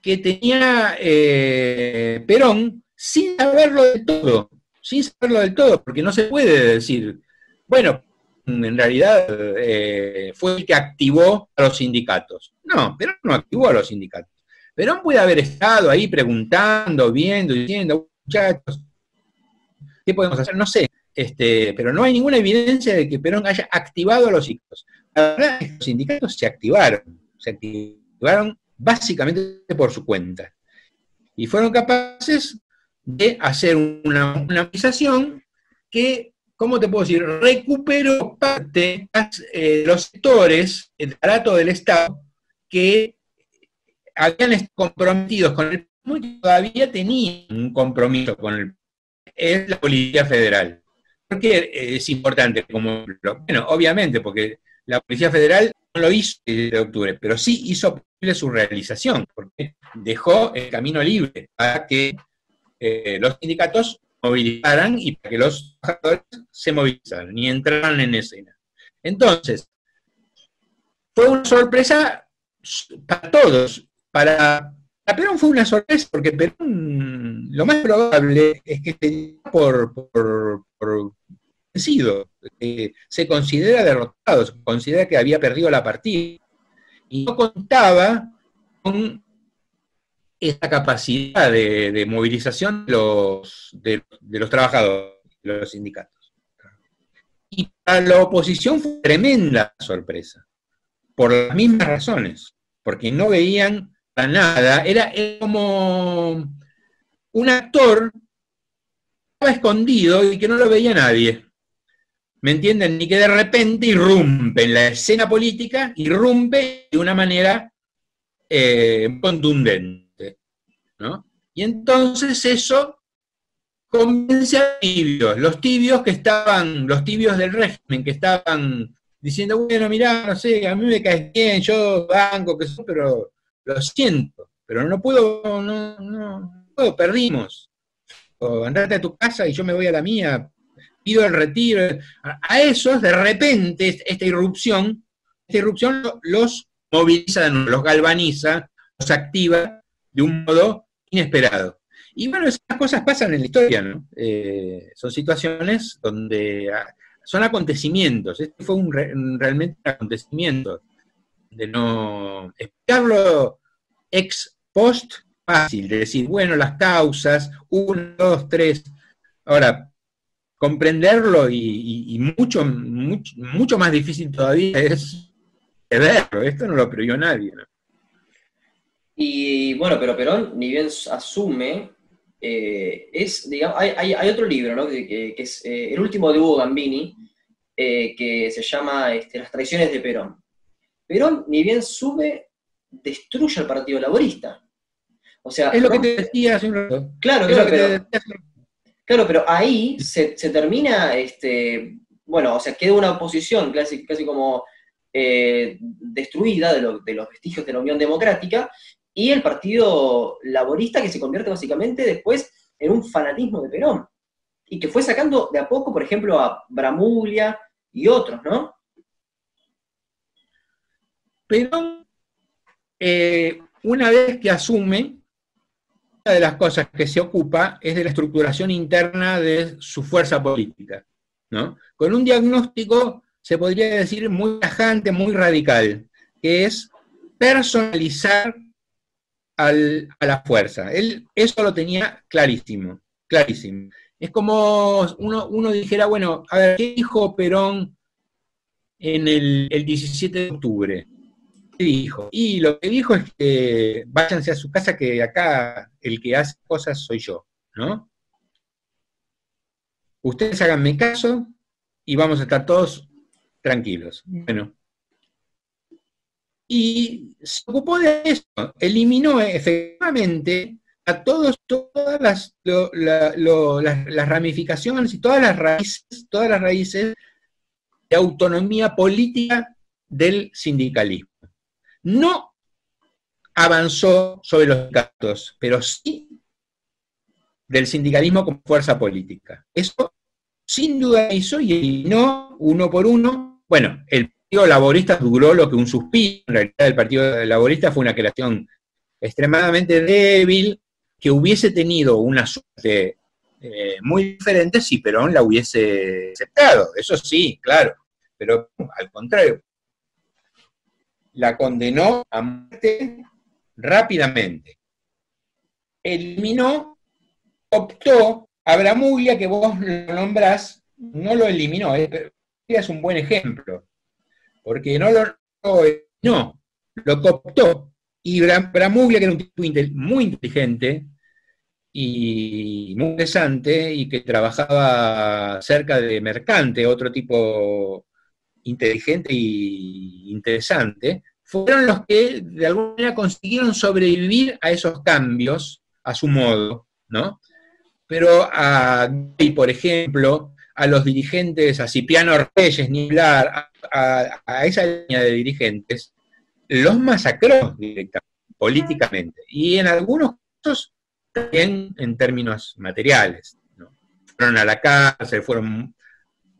que tenía eh, Perón sin saberlo del todo, sin saberlo del todo, porque no se puede decir, bueno, en realidad eh, fue el que activó a los sindicatos. No, Perón no activó a los sindicatos. Perón puede haber estado ahí preguntando, viendo, diciendo, muchachos, ¿qué podemos hacer? No sé, este, pero no hay ninguna evidencia de que Perón haya activado a los sindicatos. La verdad es que los sindicatos se activaron, se activaron básicamente por su cuenta. Y fueron capaces de hacer una, organización que, ¿cómo te puedo decir?, recuperó parte de eh, los sectores, el aparato del Estado, que habían comprometidos con el y todavía tenían un compromiso con el es la Policía Federal. ¿Por qué es importante? Como, bueno, obviamente, porque la Policía Federal no lo hizo el de octubre, pero sí hizo posible su realización, porque dejó el camino libre para que eh, los sindicatos movilizaran y para que los trabajadores se movilizaran y entraran en escena. Entonces, fue una sorpresa para todos. Para, Perón fue una sorpresa porque Perón, lo más probable es que se por, vencido, se considera derrotado, se considera que había perdido la partida y no contaba con esta capacidad de, movilización de los, de, los trabajadores, de los sindicatos. Y para la oposición fue tremenda sorpresa, por las mismas razones, porque no veían para nada, era, como un actor estaba escondido y que no lo veía nadie. ¿Me entienden? Ni que de repente irrumpe en la escena política, irrumpe de una manera eh, contundente. ¿no? Y entonces eso convence a tibios, los tibios que estaban, los tibios del régimen, que estaban diciendo, bueno, mirá, no sé, a mí me caes bien, yo banco, que eso, pero lo siento, pero no puedo, no, no, no perdimos. O andate a tu casa y yo me voy a la mía, pido el retiro. A esos, de repente, esta irrupción, esta irrupción los moviliza, los galvaniza, los activa de un modo inesperado. Y bueno, esas cosas pasan en la historia, ¿no? Eh, son situaciones donde ah, son acontecimientos. Este fue un, realmente un acontecimiento. De no explicarlo ex post, fácil, de decir, bueno, las causas, uno, dos, tres. Ahora, comprenderlo y, mucho, mucho, más difícil todavía es verlo. Esto no lo previó nadie. Y bueno, pero Perón, ni bien asume, eh, es, digamos, hay, otro libro, ¿no? Que, es eh, el último de Hugo Gambini, eh, que se llama este, Las traiciones de Perón. Perón, ni bien sube, destruye al Partido Laborista. O sea, es lo que te decía hace un rato. Claro, claro, pero, Claro, pero ahí se, termina, este, bueno, o sea, queda una oposición casi, casi como eh, destruida de, de, los vestigios de la Unión Democrática y el Partido Laborista que se convierte básicamente después en un fanatismo de Perón y que fue sacando de a poco, por ejemplo, a Bramuglia y otros, ¿no? Perón, eh, una vez que asume, una de las cosas que se ocupa es de la estructuración interna de su fuerza política, ¿no? Con un diagnóstico, se podría decir, muy tajante, muy radical, que es personalizar a la fuerza. Él eso lo tenía clarísimo, clarísimo. Es como uno, dijera, bueno, a ver, ¿qué dijo Perón en el, el 17 de octubre? Dijo? Y lo que dijo es que váyanse a su casa, que acá el que hace cosas soy yo, ¿no? Ustedes háganme caso y vamos a estar todos tranquilos. Bueno. Y se ocupó de eso, eliminó efectivamente a todos, todas las, las, ramificaciones y todas las raíces, todas las raíces de autonomía política del sindicalismo no avanzó sobre los sindicatos, pero sí del sindicalismo como fuerza política. Eso sin duda hizo y eliminó uno por uno. Bueno, el Partido Laborista duró lo que un suspiro, en realidad el Partido Laborista fue una creación extremadamente débil, que hubiese tenido una suerte eh, muy diferente si Perón la hubiese aceptado, eso sí, claro, pero al contrario, la condenó a muerte rápidamente. Eliminó, optó, Abramuglia, que vos lo nombrás, no lo eliminó, eh, es un buen ejemplo, porque no lo no, lo cooptó. Y Bramuglia, que era un tipo muy inteligente y muy interesante, y que trabajaba cerca de Mercante, otro tipo inteligente y interesante, fueron los que de alguna manera consiguieron sobrevivir a esos cambios a su modo, ¿no? Pero a por ejemplo, a los dirigentes, a Cipriano Reyes, ni hablar, a, esa línea de dirigentes, los masacró directamente, políticamente, y en algunos casos también en términos materiales. ¿no? Fueron a la cárcel, fueron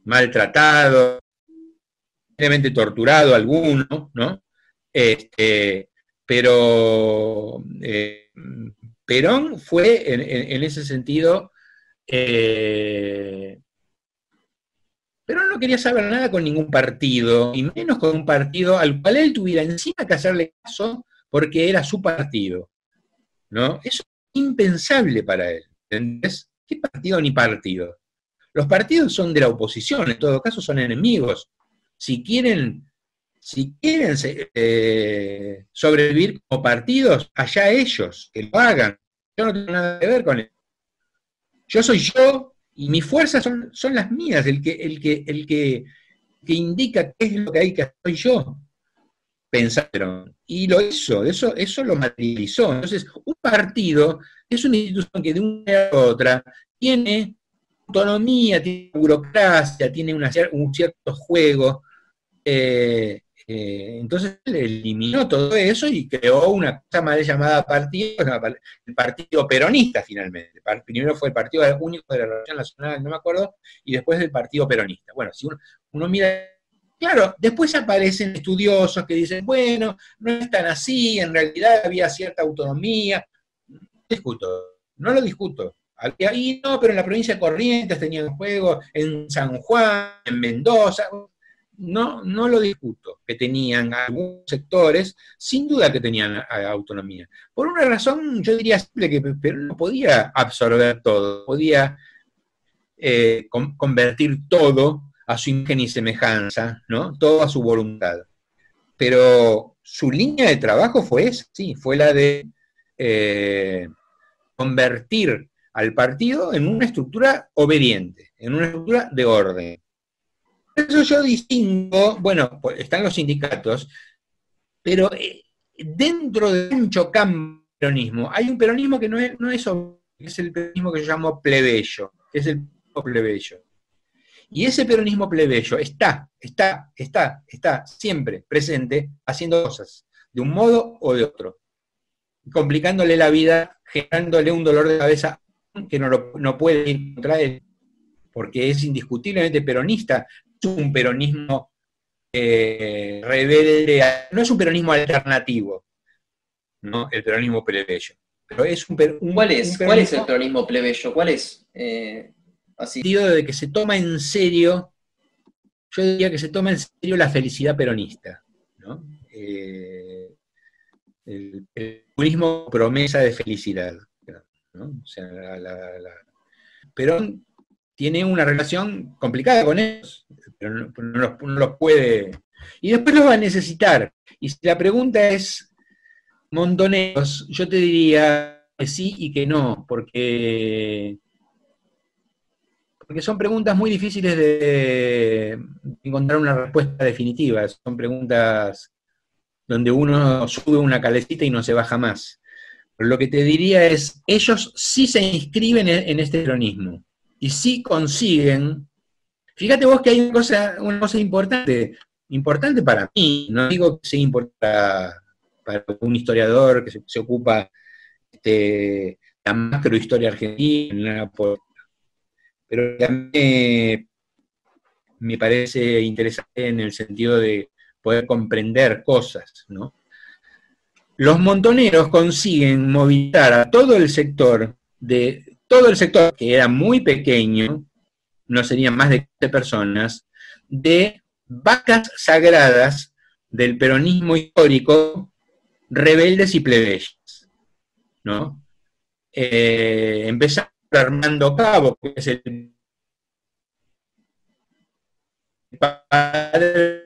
maltratados, torturado alguno, ¿no? Este, pero eh, Perón fue en, ese sentido, eh, Perón no quería saber nada con ningún partido, y menos con un partido al cual él tuviera encima que hacerle caso porque era su partido. ¿no? Eso es impensable para él. ¿Entendés? ¿Qué partido ni partido? Los partidos son de la oposición, en todo caso son enemigos si quieren, si quieren eh, sobrevivir como partidos, allá ellos, que lo hagan. Yo no tengo nada que ver con eso. Yo soy yo y mis fuerzas son, son las mías, el que, el que, el que, indica qué es lo que hay que hacer yo. Pensaron. Y lo hizo, eso, eso lo materializó. Entonces, un partido es una institución que de una u otra tiene autonomía, tiene burocracia, tiene un cierto juego, eh, eh, entonces eliminó todo eso y creó una cosa mal llamada partido, el Partido Peronista finalmente. Primero fue el Partido Único de la Revolución Nacional, no me acuerdo, y después el Partido Peronista. Bueno, si uno, mira Claro, después aparecen estudiosos que dicen, bueno, no es tan así, en realidad había cierta autonomía. Discuto, no lo discuto. Ahí no, pero en la provincia de Corrientes tenían juego, en San Juan, en Mendoza, no, no lo discuto, que tenían algunos sectores, sin duda que tenían autonomía. Por una razón, yo diría simple, que pero no podía absorber todo, podía eh, convertir todo a su imagen y semejanza, ¿no? Todo a su voluntad. Pero su línea de trabajo fue esa, sí, fue la de eh, convertir al partido en una estructura obediente, en una estructura de orden eso yo distingo, bueno, pues, están los sindicatos, pero eh, dentro de mucho campo peronismo, hay un peronismo que no es, no es, es el peronismo que yo llamo plebeyo, que es el plebeyo. Y ese peronismo plebeyo está, está, está, está siempre presente haciendo cosas, de un modo o de otro, complicándole la vida, generándole un dolor de cabeza que no, no puede ir contra él, porque es indiscutiblemente peronista, un peronismo eh, rebelde, no es un peronismo alternativo, ¿no? El peronismo plebeyo. Pero es un, ¿Cuál, es? ¿Cuál es el peronismo plebeyo? ¿Cuál es? Eh, así. El sentido de que se toma en serio, yo diría que se toma en serio la felicidad peronista, ¿no? Eh, el, peronismo promesa de felicidad. ¿no? O sea, Perón tiene una relación complicada con ellos, pero no, los, puede. Y después los va a necesitar. Y si la pregunta es montoneros, yo te diría que sí y que no, porque, porque son preguntas muy difíciles de encontrar una respuesta definitiva. Son preguntas donde uno sube una calecita y no se baja más. Pero lo que te diría es, ellos sí se inscriben en, este cronismo y si consiguen, fíjate vos que hay una cosa, importante, importante para mí, no digo que sea importante para un historiador que se, ocupa de la macrohistoria argentina, pero también me parece interesante en el sentido de poder comprender cosas, ¿no? Los montoneros consiguen movilizar a todo el sector, de todo el sector que era muy pequeño, no serían más de 15 personas, de vacas sagradas del peronismo histórico, rebeldes y plebeyas, ¿no? Eh, empezando Armando Cabo, que es el padre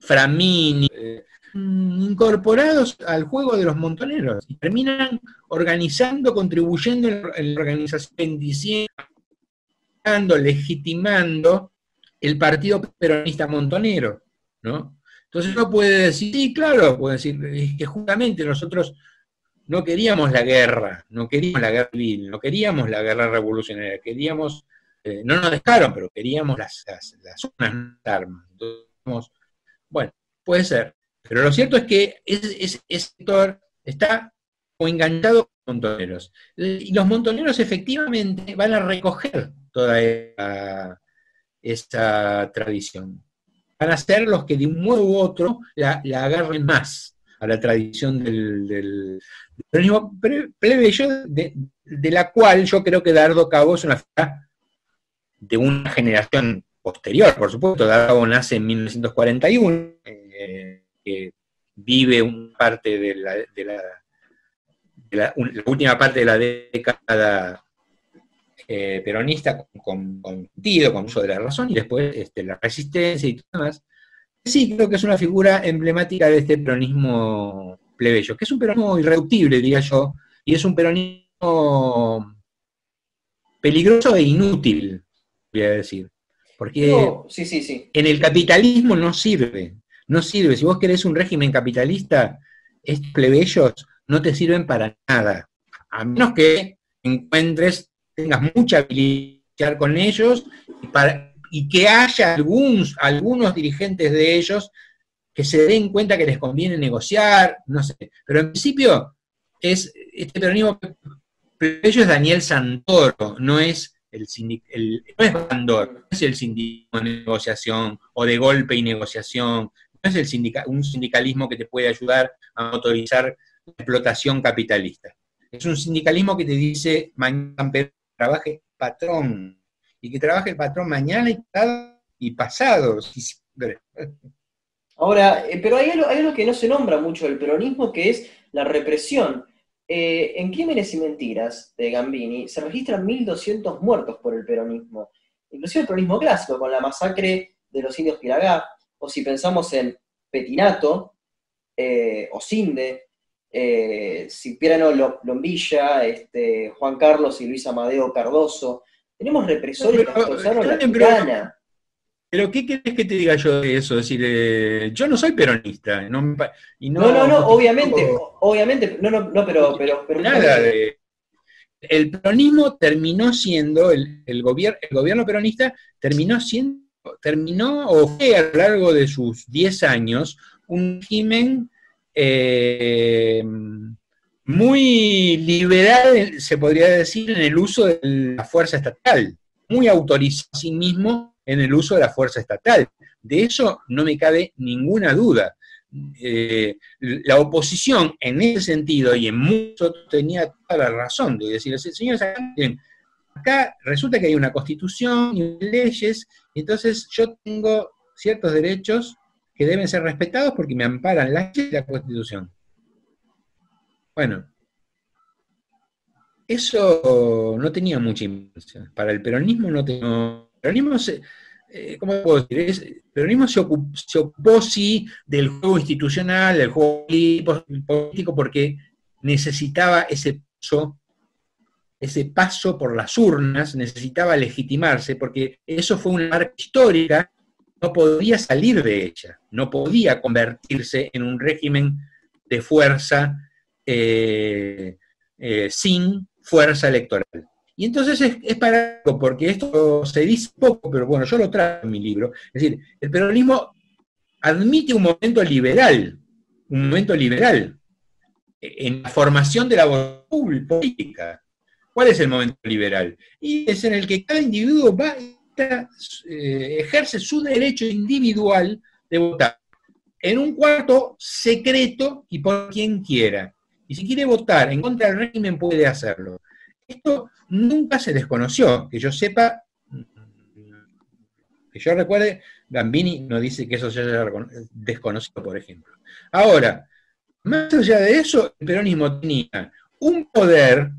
Framini, eh, incorporados al juego de los montoneros y terminan organizando, contribuyendo en la organización, diciendo, legitimando el partido peronista montonero, ¿no? Entonces uno puede decir, sí, claro, puede decir, es que justamente nosotros no queríamos la guerra, no queríamos la guerra civil, no queríamos la guerra revolucionaria, queríamos, eh, no nos dejaron, pero queríamos las, las, armas. bueno, puede ser. Pero lo cierto es que ese, sector está enganchado con montoneros. Y los montoneros efectivamente van a recoger toda esa, tradición. Van a ser los que de un modo u otro la, agarren más a la tradición del, peronismo plebeyo, de, la cual yo creo que Dardo Cabo es una figura de una generación posterior, por supuesto. Dardo nace en 1941, eh, que vive una parte de la, de la, última parte de la década eh, peronista con, sentido, con uso de la razón, y después este, la resistencia y todo demás. Sí, creo que es una figura emblemática de este peronismo plebeyo, que es un peronismo irreductible, diría yo, y es un peronismo peligroso e inútil, voy a decir. Porque sí, sí, sí. en el capitalismo no sirve, no sirve. Si vos querés un régimen capitalista, estos plebeyos no te sirven para nada, a menos que encuentres, tengas mucha habilidad con ellos y, que haya algunos, algunos dirigentes de ellos que se den cuenta que les conviene negociar, no sé. Pero en principio, es este peronismo plebeyo es Daniel Santoro, no es el, el no es no es el sindicalismo de negociación o de golpe y negociación, es el un sindicalismo que te puede ayudar a motorizar la explotación capitalista. Es un sindicalismo que te dice mañana trabaje patrón, y que trabaje el patrón mañana y, pasado. Ahora, eh, pero hay algo, que no se nombra mucho del peronismo, que es la represión. Eh, en Crímenes y Mentiras de Gambini se registran 1.200 muertos por el peronismo, inclusive el peronismo clásico, con la masacre de los indios Piragá, o si pensamos en Petinato, eh, o Cinde, eh, Cipriano Lombilla, este, Juan Carlos y Luis Amadeo Cardoso, tenemos represores que destrozaron la tirana. Pero ¿qué querés que te diga yo de eso? Es decir, eh, yo no soy peronista. No, no, no, obviamente, obviamente, no, no, no, pero, pero, nada el peronismo terminó siendo, el, el, el gobierno peronista terminó siendo, terminó o fue a lo largo de sus 10 años un régimen eh, muy liberal, se podría decir, en el uso de la fuerza estatal, muy autorizado a sí mismo en el uso de la fuerza estatal. De eso no me cabe ninguna duda. Eh, la oposición en ese sentido y en mucho tenía toda la razón de decir, señores, acá resulta que hay una constitución y leyes, entonces yo tengo ciertos derechos que deben ser respetados porque me amparan la ley y la constitución. Bueno, eso no tenía mucha importancia. Para el peronismo no tenía... Peronismo se, eh, ¿cómo puedo decir? el peronismo se, ocupó, sí del juego institucional, del juego político, porque necesitaba ese paso, ese paso por las urnas, necesitaba legitimarse, porque eso fue una marca histórica, no podía salir de ella, no podía convertirse en un régimen de fuerza eh, eh, sin fuerza electoral. Y entonces es, es paradójico, porque esto se dice poco, pero bueno, yo lo traigo en mi libro. Es decir, el peronismo admite un momento liberal, un momento liberal en la formación de la voz política. ¿Cuál es el momento liberal? Y es en el que cada individuo va, eh, ejerce su derecho individual de votar en un cuarto secreto y por quien quiera. Y si quiere votar en contra del régimen puede hacerlo. Esto nunca se desconoció, que yo sepa, que yo recuerde, Gambini no dice que eso se haya desconocido, por ejemplo. Ahora, más allá de eso, el peronismo tenía un poder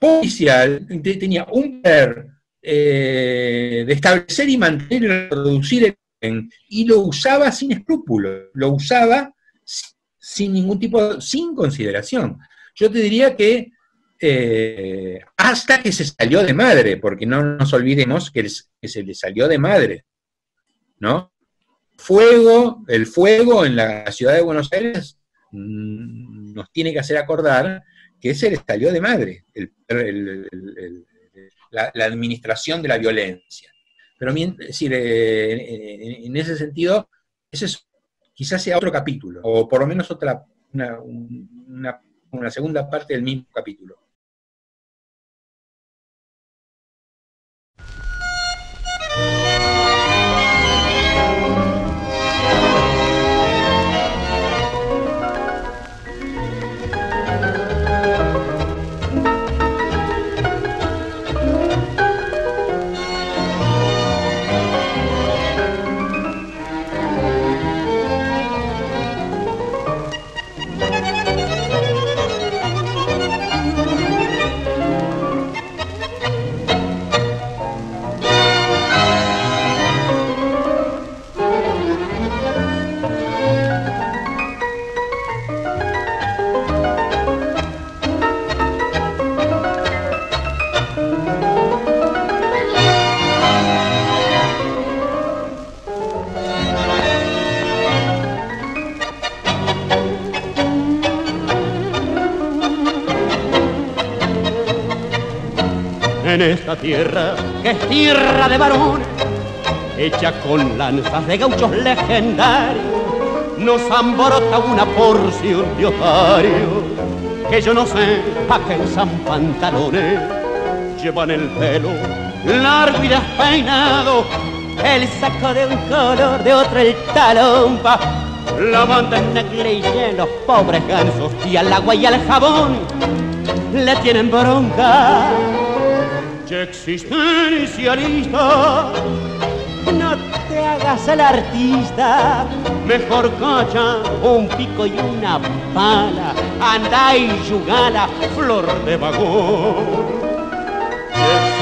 policial, tenía un poder eh, de establecer y mantener y reproducir el y lo usaba sin escrúpulos, lo usaba sin ningún tipo, sin consideración. Yo te diría que eh, hasta que se salió de madre, porque no nos olvidemos que, que se le salió de madre, ¿no? Fuego, el fuego en la ciudad de Buenos Aires Mm, nos tiene que hacer acordar que ese le salió de madre, la, administración de la violencia. Pero decir, eh, en, ese sentido, ese quizás sea otro capítulo, o por lo menos otra, una segunda parte del mismo capítulo. Tierra que es tierra de varones, hecha con lanzas de gauchos legendarios, nos amborota una porción de otario que yo no sé pa' qué usan pantalones, llevan el pelo largo y despeinado, el saco de un color, de otro el talón pa' la banda en negligé, los pobres gansos y al agua y al jabón le tienen bronca existencialista, no te hagas el artista, mejor cacha un pico y una pala, anda y jugala, flor de vagón.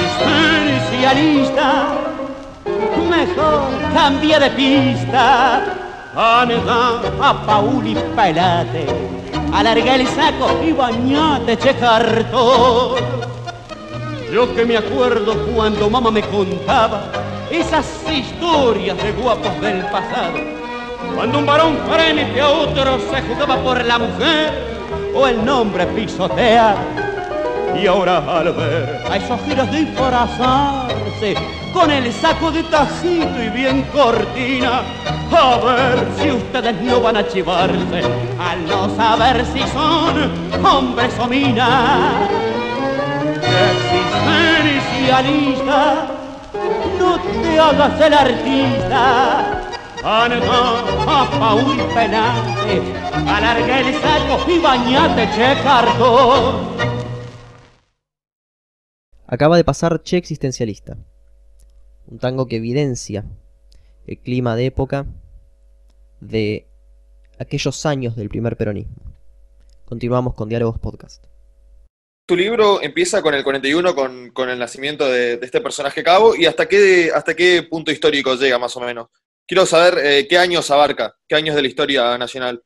Existencialista, mejor cambia de pista, anda a Paul y pelate, alarga el saco y bañate, che cartón. Yo que me acuerdo cuando mamá me contaba esas historias de guapos del pasado. Cuando un varón frente a otro se jugaba por la mujer o el nombre pisotear. Y ahora al ver a esos giros disfrazarse con el saco de tajito y bien cortina, a ver si ustedes no van a chivarse al no saber si son hombres o minas no te hagas el saco y bañate, che. Acaba de pasar Che Existencialista, un tango que evidencia el clima de época de aquellos años del primer peronismo. Continuamos con Diálogos Podcast tu libro empieza con el 41, con, el nacimiento de, este personaje cabo, y hasta qué, hasta qué punto histórico llega más o menos. Quiero saber eh, qué años abarca, qué años de la historia nacional.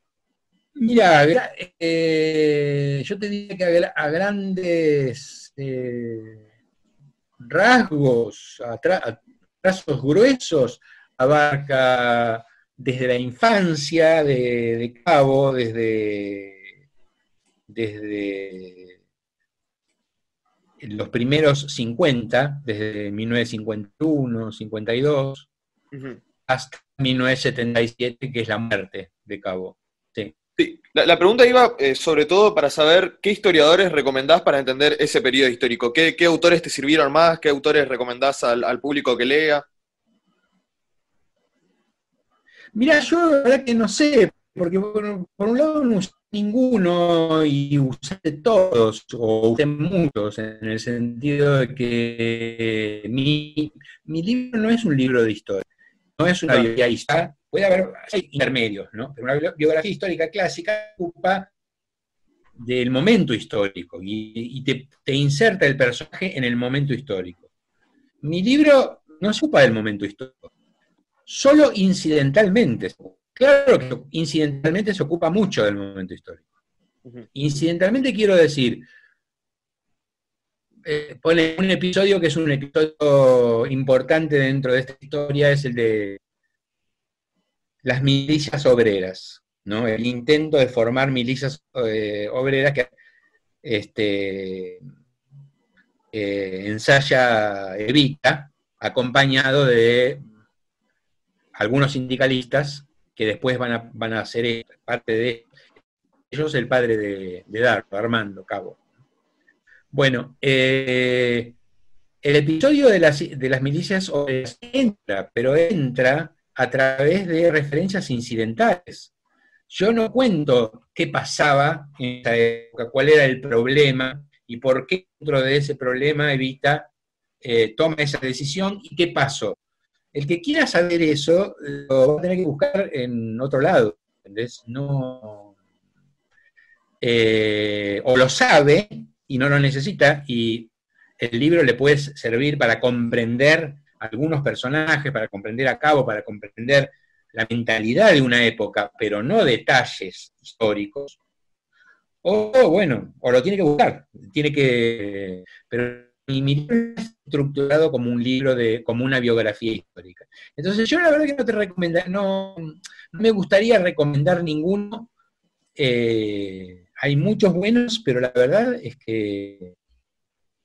Mira, eh, yo te diría que a, grandes eh, rasgos, a, trazos gruesos, abarca desde la infancia de, de Cabo, desde, desde los primeros 50, desde 1951, 52, Ujú. hasta 1977, que es la muerte de Cabo. Sí. Sí, la, la pregunta iba eh, sobre todo para saber qué historiadores recomendás para entender ese periodo histórico. ¿Qué, qué autores te sirvieron más? ¿Qué autores recomendás al, al público que lea? Mira, yo la verdad que no sé, porque por, por un lado no usé ninguno y usé todos, o usé muchos, en el sentido de que mi, mi libro no es un libro de historia, no es una biografía histórica, puede haber hay intermedios, ¿no? Pero una bi- biografía histórica clásica ocupa del momento histórico y, y te, te inserta el personaje en el momento histórico. Mi libro no se ocupa del momento histórico, solo incidentalmente. Claro que incidentalmente se ocupa mucho del momento histórico. Incidentalmente quiero decir, eh, pone un episodio que es un episodio importante dentro de esta historia, es el de las milicias obreras, ¿no? El intento de formar milicias eh, obreras que este, eh, ensaya Evita, acompañado de algunos sindicalistas que después van a, van a ser parte de ellos, el padre de, de Dardo, Armando Cabo. Bueno, eh, el episodio de las, de las milicias entra, pero entra a través de referencias incidentales. Yo no cuento qué pasaba en esa época, cuál era el problema y por qué dentro de ese problema Evita eh, toma esa decisión y qué pasó. El que quiera saber eso lo va a tener que buscar en otro lado, ¿entendés? No, eh, o lo sabe y no lo necesita, y el libro le puede servir para comprender algunos personajes, para comprender a cabo, para comprender la mentalidad de una época, pero no detalles históricos. O bueno, o lo tiene que buscar, tiene que. Pero mi estructurado como un libro de, como una biografía histórica. Entonces yo la verdad que no te recomendaría, no, no me gustaría recomendar ninguno. Eh, hay muchos buenos, pero la verdad es que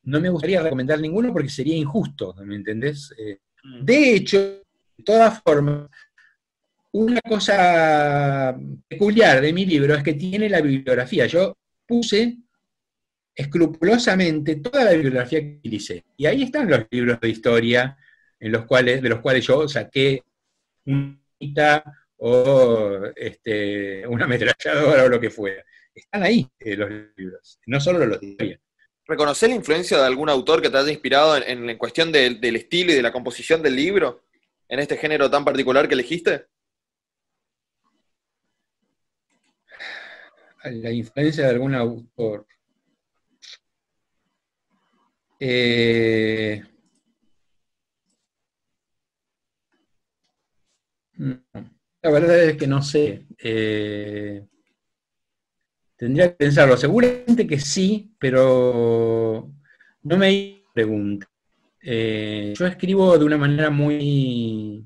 no me gustaría recomendar ninguno porque sería injusto, ¿me entendés? Eh, de hecho, de todas formas, una cosa peculiar de mi libro es que tiene la bibliografía. Yo puse escrupulosamente toda la bibliografía que utilicé. Y ahí están los libros de historia en los cuales, de los cuales yo saqué una o este, una ametralladora o lo que fuera. Están ahí eh, los libros, no solo los de historia. ¿Reconocés la influencia de algún autor que te haya inspirado en, en- cuestión del- del estilo y de la composición del libro? ¿En este género tan particular que elegiste? La influencia de algún autor. Eh, la verdad es que no sé. Eh, tendría que pensarlo. Seguramente que sí, pero no me pregunta. Eh, yo escribo de una manera muy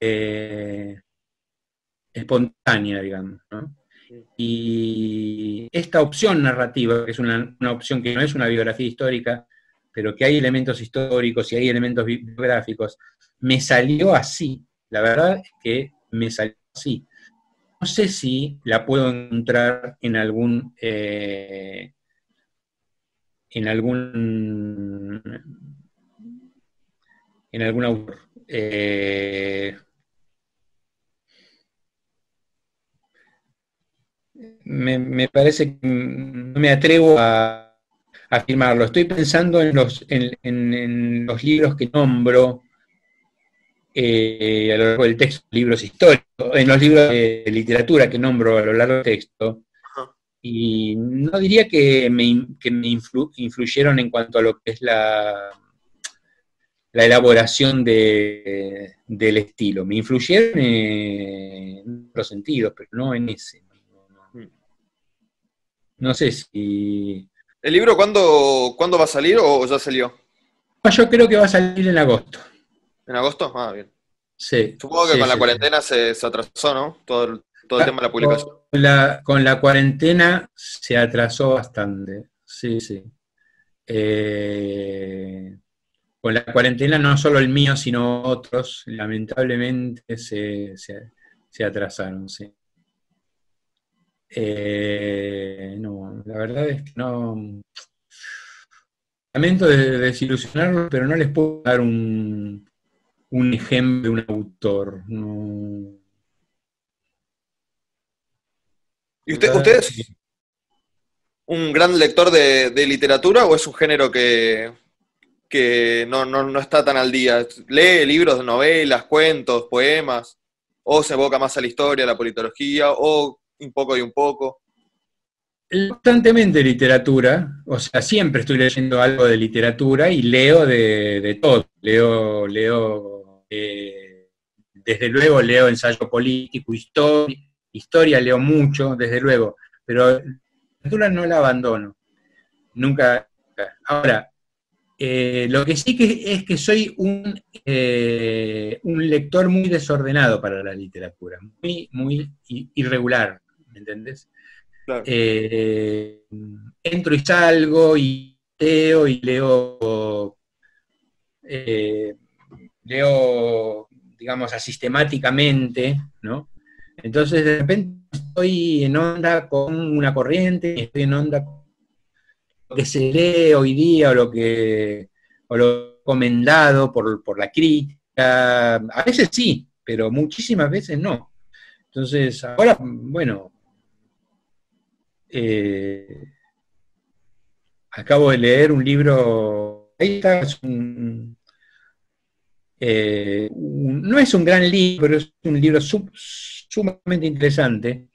eh, espontánea, digamos, ¿no? Y esta opción narrativa, que es una, opción que no es una biografía histórica, pero que hay elementos históricos y hay elementos biográficos, me salió así. La verdad es que me salió así. No sé si la puedo encontrar en algún eh, en algún en algún autor. Eh, me, me parece que no me atrevo a, afirmarlo. Estoy pensando en los, en, en- en los libros que nombro eh, a lo largo del texto, libros históricos, en los libros de literatura que nombro a lo largo del texto. Ajá. Y no diría que me, que me influ- influyeron en cuanto a lo que es la, la elaboración de- del estilo. Me influyeron en otros sentidos, pero no en ese. No, sé si... ¿El libro cuándo, cuándo va a salir o, ya salió? No, Yo creo que va a salir en agosto. ¿En agosto? Ah, bien. Sí. Supongo que Sí, con la sí, cuarentena se, se atrasó, ¿no? Todo el, todo el Ah, tema de la publicación. Con la, con la cuarentena se atrasó bastante. Sí, sí. Eh, con la cuarentena no solo el mío, sino otros, lamentablemente se, se, atrasaron, sí. Eh, no, la verdad es que no. Lamento de, desilusionarlos, pero no les puedo dar un, un ejemplo de un autor. ¿Y usted, es un gran lector de, literatura o es un género que, que no, no, está tan al día. Lee libros novelas, cuentos, poemas, o se evoca más a la historia, a la politología, o un poco y un poco. Constantemente literatura, o sea, siempre estoy leyendo algo de literatura y leo de, todo. Leo, leo, eh, desde luego leo ensayo político, historia, historia leo mucho, desde luego, pero la literatura no la abandono. Nunca. Ahora, eh, lo que sí que es que soy un, eh, un, lector muy desordenado para la literatura, muy, muy irregular, ¿me entendés? Eh, entro y salgo y leo y leo, leo, digamos, asistemáticamente, ¿no? Entonces de repente estoy en onda con una corriente, estoy en onda con que se lee hoy día o lo que o lo recomendado por, por la crítica. A veces sí, pero muchísimas veces no. Entonces, ahora, bueno, eh, acabo de leer un libro, ahí está, eh, no es un gran libro, pero es un libro sumamente interesante,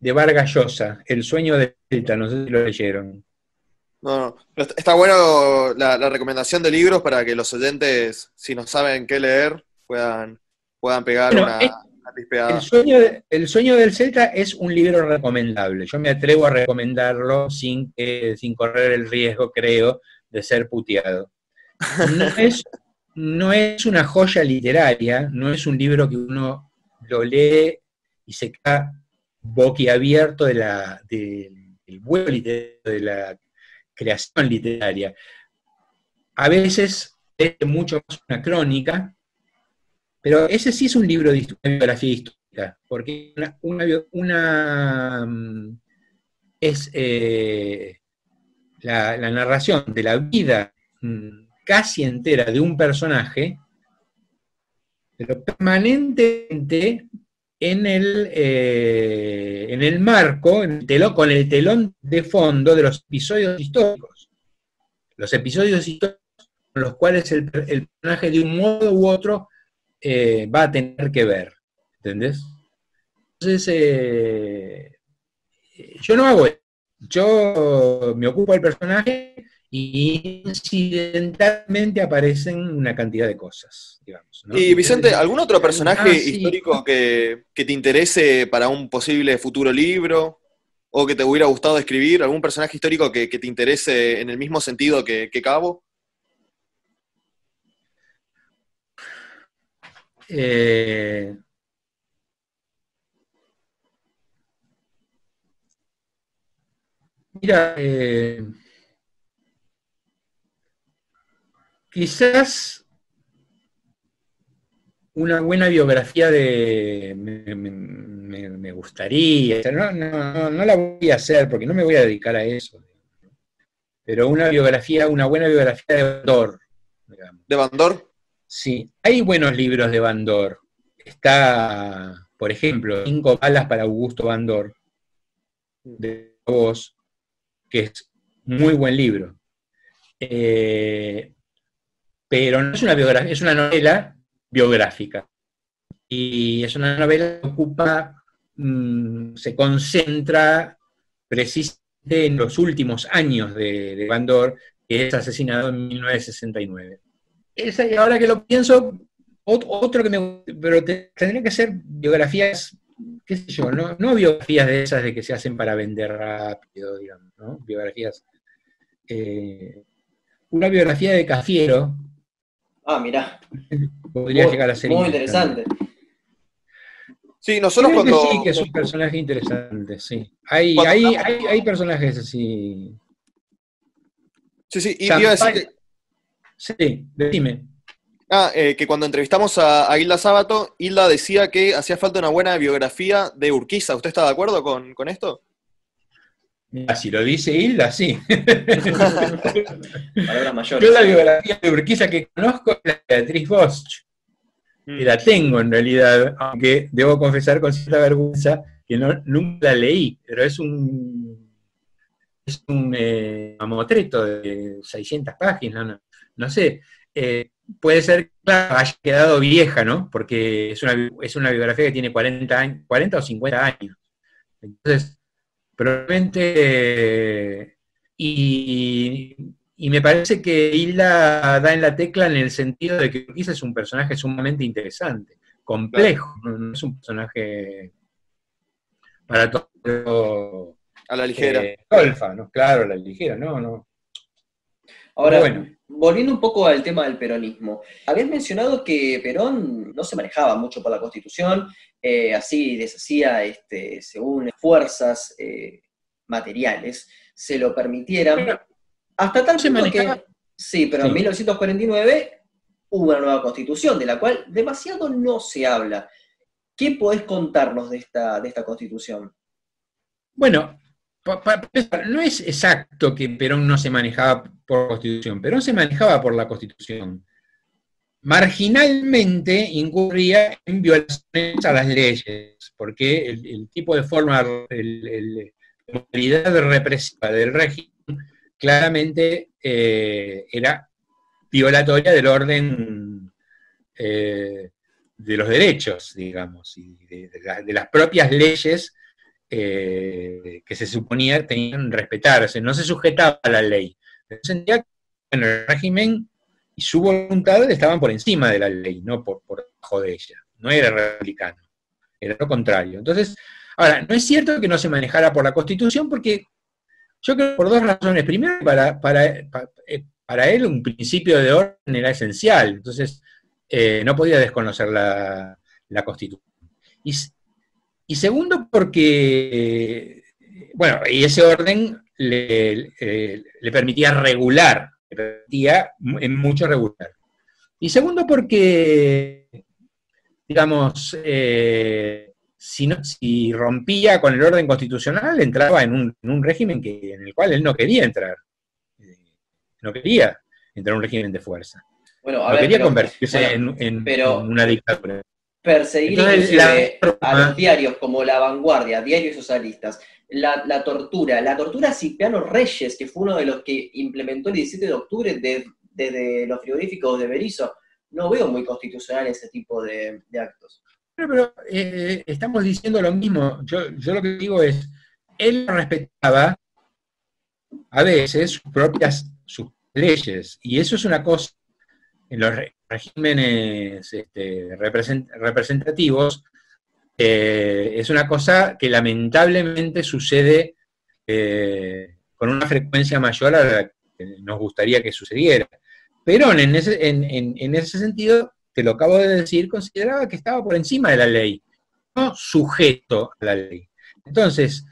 de Vargas Llosa, El sueño de Delta, no sé si lo leyeron. No, no. Está bueno la, recomendación de libros para que los oyentes, si no saben qué leer, puedan, puedan pegar una, el, sueño el sueño del Celta es un libro recomendable. Yo me atrevo a recomendarlo sin, sin correr el riesgo, creo, de ser puteado. No es, no es una joya literaria, no es un libro que uno lo lee y se queda boquiabierto de la, del vuelo literario de la creación literaria. A veces es mucho más una crónica, pero ese sí es un libro de biografía histórica, porque una, mm, es eh, la, narración de la vida mm, casi entera de un personaje, pero permanentemente en el, eh, en el marco, con el telón de fondo de los episodios históricos. Los episodios históricos con los cuales el, personaje de un modo u otro eh, va a tener que ver. ¿Entendés? Entonces, eh, yo no hago eso. Yo me ocupo del personaje y incidentalmente aparecen una cantidad de cosas, digamos. Y Vicente, ¿algún otro personaje ah, histórico que, te interese para un posible futuro libro? ¿O que te hubiera gustado escribir? ¿Algún personaje histórico que, te interese en el mismo sentido que, Cabo? Eh, mira, eh, Quizás una buena biografía de... Me, gustaría, no, la voy a hacer porque no me voy a dedicar a eso, pero una biografía, una buena biografía de Bandor. ¿De Bandor? Sí, hay buenos libros de Bandor. Está, por ejemplo, Cinco balas para Augusto Bandor, de vos, que es muy buen libro. Eh, pero no es una biografía, es una novela biográfica. Y es una novela que ocupa, mm, se concentra precisamente en los últimos años de, de Bandor, que es asesinado en 1969. Esa, y ahora que lo pienso, otro que me. Pero tendría que ser biografías, qué sé yo, no, no biografías de esas de que se hacen para vender rápido, digamos, ¿no? Biografías. Eh, una biografía de Cafiero, Ah, mirá. Podría llegar a ser muy interesante. Sí, nosotros cuando. sí, que es un personaje interesante, sí. Hay, hay, hay, hay, personajes así. Sí, sí, y iba a decir que, Sí, decime. ah, eh, que cuando entrevistamos a, a Hilda Sábato, Hilda decía que hacía falta una buena biografía de Urquiza. ¿Usted está de acuerdo con, con esto? Mira, si lo dice Hilda, sí. Palabras mayores. Yo la biografía de Urquiza que conozco es la de Beatriz Bosch, Mm. que la tengo en realidad, aunque debo confesar con cierta vergüenza que no, nunca la leí, pero es un, es un eh, mamotreto de 600 páginas, no, no sé. Eh, puede ser que haya quedado vieja, ¿no? Porque es una, es una biografía que tiene 40, años, 40 o 50 años. Entonces, probablemente... eh, y, y me parece que Hilda da en la tecla en el sentido de que Urquiza es un personaje sumamente interesante, complejo, no, no es un personaje para todo A la ligera. eh, golfa, ¿no? Claro, a la ligera, no, no. Ahora, Bueno. volviendo un poco al tema del peronismo, habías mencionado que Perón no se manejaba mucho por la Constitución, eh, así deshacía este, según fuerzas eh, materiales se lo permitieran, Pero- hasta tal se punto que... manejaba- Sí, pero en Sí. 1949 hubo una nueva constitución, de la cual demasiado no se habla. ¿Qué podés contarnos de esta, de esta constitución? Bueno, pa- pa- no es exacto que Perón no se manejaba por Constitución, Perón se manejaba por la Constitución. Marginalmente incurría en violaciones a las leyes, porque el, tipo de forma, la modalidad represiva del régimen claramente eh, era violatoria del orden eh, de los derechos, digamos, y la- de las propias leyes eh, que se suponía tenían que respetarse, no se sujetaba a la ley. Sentía que el régimen y su voluntad estaban por encima de la ley, no por, por debajo de ella. No era republicano, era lo contrario. Entonces, ahora, no es cierto que no se manejara por la Constitución, porque yo creo que por dos razones. Primero, para, para, pa- eh, para él un principio de orden era esencial, entonces eh, no podía desconocer la, la Constitución. Y segundo, porque, eh, bueno, y ese orden le, eh, le permitía regular, le permitía en mucho regular. Y segundo, porque, digamos, eh, si, no- si rompía con el orden constitucional, entraba en un, en un régimen que, en el cual él no quería entrar. Eh, No quería entrar en un régimen de fuerza. Bueno, a No ver, quería pero- convertirse bueno, en, en- pero- en una dictadura. Perseguir Entonces, inclusive la- a los diarios como La Vanguardia, diarios socialistas, la, la tortura, la tortura a Cipriano Reyes, que fue uno de los que implementó el 17 de octubre de- desde los frigoríficos de Berizo, no veo muy constitucional ese tipo de, de actos. Pero, pero, eh, estamos diciendo lo mismo. Yo, yo lo que digo es, él respetaba a veces sus propias sus leyes, y eso es una cosa en los re- regímenes este, represent- representativos, eh, es una cosa que lamentablemente sucede eh, con una frecuencia mayor a la que nos gustaría que sucediera. Perón, en ese, en- en- en ese sentido, te lo acabo de decir, consideraba que estaba por encima de la ley, no sujeto a la ley. Entonces,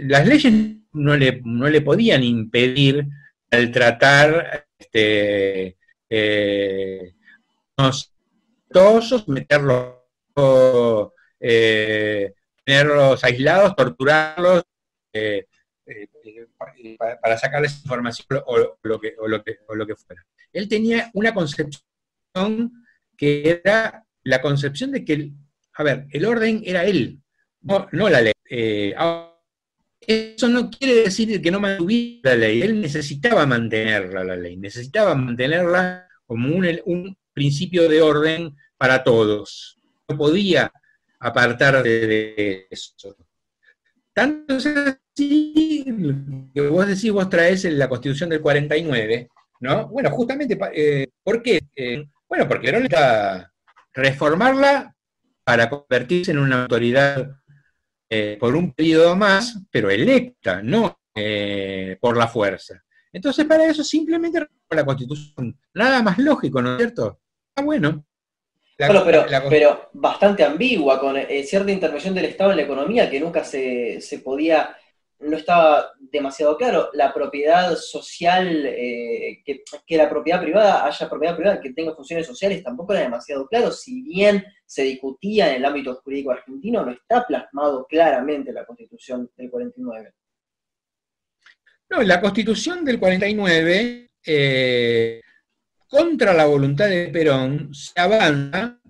las leyes no le, no le podían impedir al tratar este, eh, tosos, meterlos, eh, tenerlos aislados, torturarlos, eh, eh, para, sacarles información o, lo que, o, lo que, o lo que fuera. Él tenía una concepción que era la concepción de que, a ver, el orden era él, no, la ley. Ahora, eso no quiere decir que no mantuviera la ley, él necesitaba mantenerla la ley, necesitaba mantenerla como un, un principio de orden para todos. No podía apartar de, eso. Tanto es así que vos decís, vos traes la Constitución del 49, ¿no? Bueno, justamente, eh, ¿por qué? Eh, bueno, porque Perón necesita reformarla para convertirse en una autoridad eh, por un periodo más, pero electa, no eh, por la fuerza. Entonces, para eso simplemente la Constitución. Nada más lógico, ¿no es cierto? Ah, bueno. La- Bueno, pero, la- pero bastante ambigua, con eh, cierta intervención del Estado en la economía que nunca se, se podía no estaba demasiado claro. La propiedad social, eh, que, que, la propiedad privada haya propiedad privada que tenga funciones sociales, tampoco era demasiado claro. Si bien se discutía en el ámbito jurídico argentino, no está plasmado claramente en la Constitución del 49. No, la Constitución del 49, eh, contra la voluntad de Perón, se avanza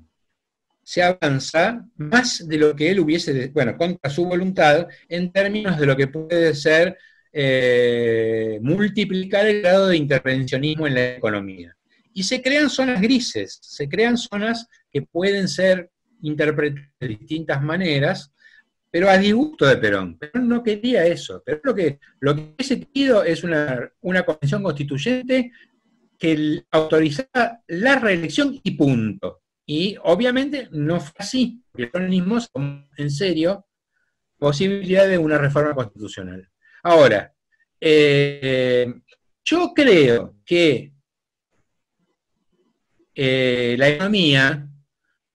se avanza más de lo que él hubiese, bueno, contra su voluntad, en términos de lo que puede ser eh, multiplicar el grado de intervencionismo en la economía. Y se crean zonas grises, se crean zonas que pueden ser interpretadas de distintas maneras, pero a disgusto de Perón. Perón no quería eso. Pero lo que, lo que hubiese querido es una, una convención constituyente que autorizara la reelección y punto. Y obviamente no fue así, el peronismo en serio posibilidad de una reforma constitucional. Ahora, eh, yo creo que eh, la economía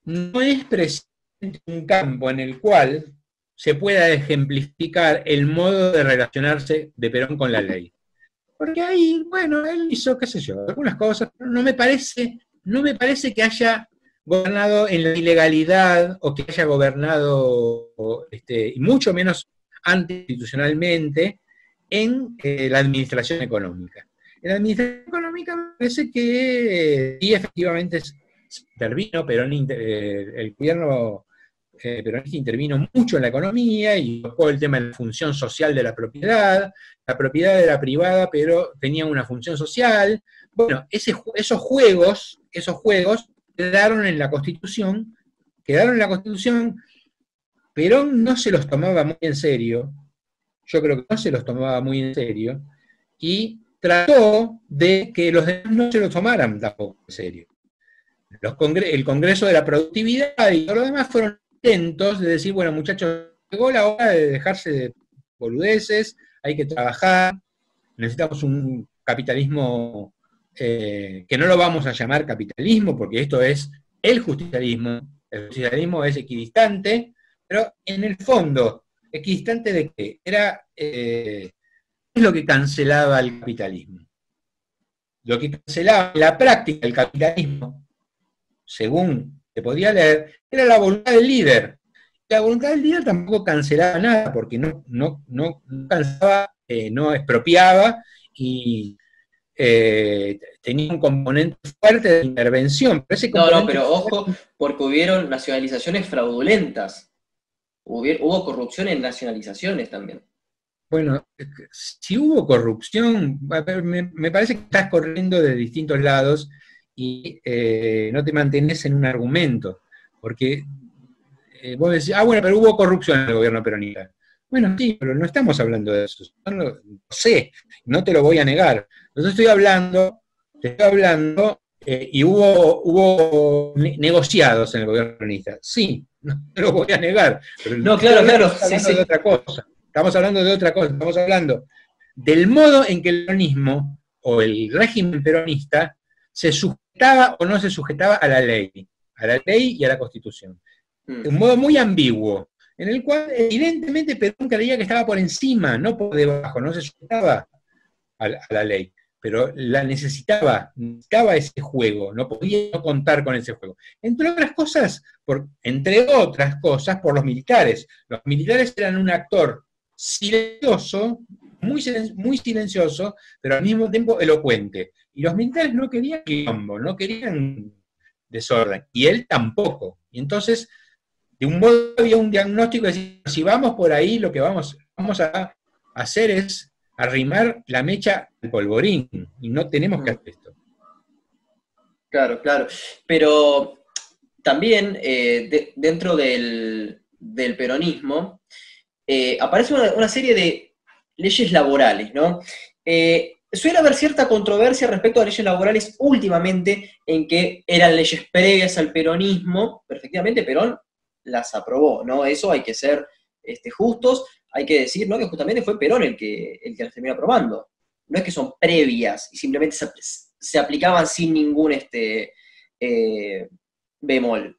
no es precisamente un campo en el cual se pueda ejemplificar el modo de relacionarse de Perón con la ley. Porque ahí, bueno, él hizo, qué sé yo, algunas cosas, pero no me parece, no me parece que haya gobernado en la ilegalidad o que haya gobernado, este, y mucho menos antiinstitucionalmente, en eh, la administración económica. En la administración económica me parece que sí, efectivamente intervino, pero eh, el gobierno eh, peronista intervino mucho en la economía y tocó el tema de la función social de la propiedad. La propiedad era privada, pero tenía una función social. Bueno, esos juegos, esos juegos quedaron en la Constitución, quedaron en la Constitución, Perón no se los tomaba muy en serio, yo creo que no se los tomaba muy en serio, y trató de que los demás no se los tomaran tampoco en serio. el Congreso de la Productividad y todo lo demás fueron intentos de decir, bueno muchachos, llegó la hora de dejarse de boludeces, hay que trabajar, necesitamos un capitalismo eh, que no lo vamos a llamar capitalismo, porque esto es el justicialismo, el justicialismo es equidistante, pero en el fondo, equidistante de qué? Era, eh, es lo que cancelaba el capitalismo? Lo que cancelaba la práctica el capitalismo, según se podía leer, era la voluntad del líder. La voluntad del líder tampoco cancelaba nada, porque no, no, no, cansaba, eh, no expropiaba y eh, tenía un componente fuerte de intervención. no, no, pero ojo, porque hubieron nacionalizaciones fraudulentas. Hubo, corrupción en nacionalizaciones también. Bueno, si hubo corrupción, me, parece que estás corriendo de distintos lados y eh, no te mantenés en un argumento, porque eh, vos decís, ah, bueno, pero hubo corrupción en el gobierno peronista. Bueno, sí, pero no estamos hablando de eso. No sé, no te lo voy a negar. Entonces estoy hablando, estoy hablando, eh, y hubo, hubo negociados en el gobierno peronista. Sí, no lo voy a negar. no, claro, claro. Estamos hablando de otra cosa. Estamos hablando de otra cosa. Estamos hablando del modo en que el peronismo o el régimen peronista se sujetaba o no se sujetaba a la ley, a la ley y a la constitución. De mm. un modo muy ambiguo, en el cual evidentemente Perón creía que estaba por encima, no por debajo, no se sujetaba a la ley pero la necesitaba, necesitaba ese juego, no podía contar con ese juego. Entre otras cosas, por, entre otras cosas, por los militares. Los militares eran un actor silencioso, muy, muy silencioso, pero al mismo tiempo elocuente. Y los militares no querían quilombo, no querían desorden, y él tampoco. Y entonces, de un modo había un diagnóstico de decir, si vamos por ahí, lo que vamos, vamos a hacer es arrimar la mecha al polvorín y no tenemos que mm. hacer esto. Claro, claro. Pero también eh, dentro del, peronismo eh, aparece una, serie de leyes laborales, ¿no? Eh, suele haber cierta controversia respecto a leyes laborales últimamente en que eran leyes previas al peronismo, perfectamente Perón las aprobó, ¿no? Eso hay que ser este, justos, hay que decir ¿no? que justamente fue Perón el que, el que las terminó aprobando. No es que son previas y simplemente se, aplicaban sin ningún este, eh, bemol.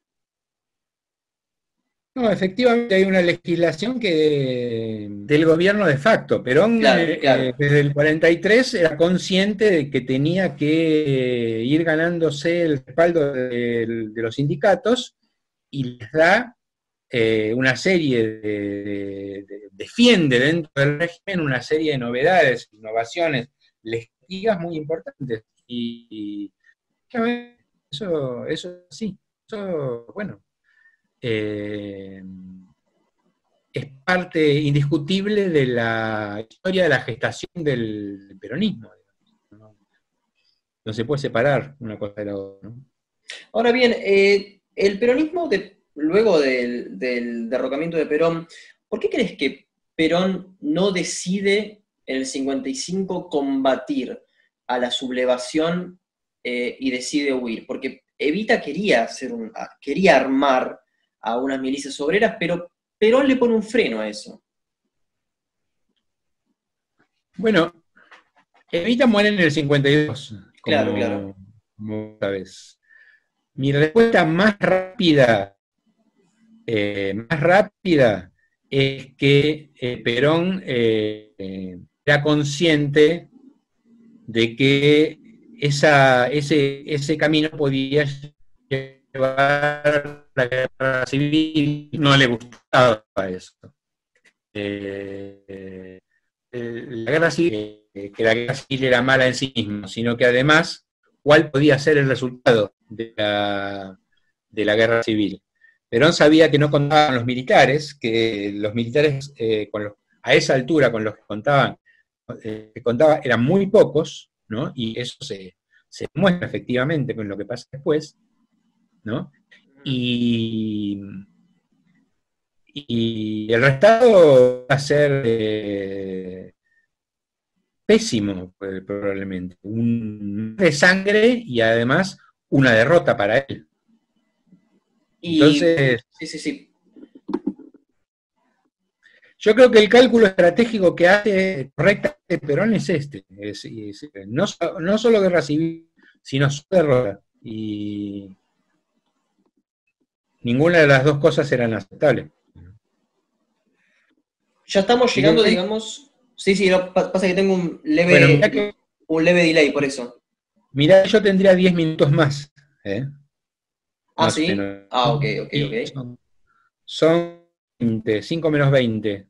No, efectivamente hay una legislación que del gobierno de facto. Perón Claro, eh, claro. eh, desde el 43 era consciente de que tenía que ir ganándose el respaldo de, de los sindicatos y les da eh, una serie de, de- de- defiende dentro del régimen una serie de novedades, innovaciones legislativas muy importantes. Y, y, eso, eso sí, eso, bueno, eh, es parte indiscutible de la historia de la gestación del peronismo. ¿no? Se puede separar una cosa de la otra. Ahora bien, eh, el peronismo, luego del, del derrocamiento de Perón, ¿por qué crees que Perón no decide en el 55 combatir a la sublevación eh, y decide huir? Porque Evita quería, hacer un, a- quería armar a unas milicias obreras, pero Perón le pone un freno a eso. Bueno, Evita muere en el 52. como- Claro, claro. Como sabes. Mi respuesta más rápida, eh, más rápida, es que eh, Perón eh, era consciente de que ese, ese camino podía llevar la guerra civil, no le gustaba eso. La guerra civil, que la guerra civil era mala en sí misma, sino que además, ¿cuál podía ser el resultado de la, de la guerra civil? Perón sabía que no contaban con los militares, que los militares eh, a esa altura con los que contaban, eh, eran muy pocos, ¿no? Y eso se, se muestra efectivamente con lo que pasa después, ¿no? Y, el resultado va a ser eh, pésimo, probablemente. Un de sangre y además una derrota para él. Y, Entonces, sí, sí, sí. yo creo que el cálculo estratégico que hace correctamente Perón es este. es- es- no, no solo guerra civil, sino su derrota. Y ninguna de las dos cosas eran aceptables. Ya estamos llegando, digamos. Sí, sí, no, pa- pasa que tengo un leve, Bueno, mirá que un leve delay por eso. mirá, yo tendría 10 minutos más. ¿eh? Ah, sí. menos. Ah, ok, ok, ok. Son, son 20, 5 menos 20.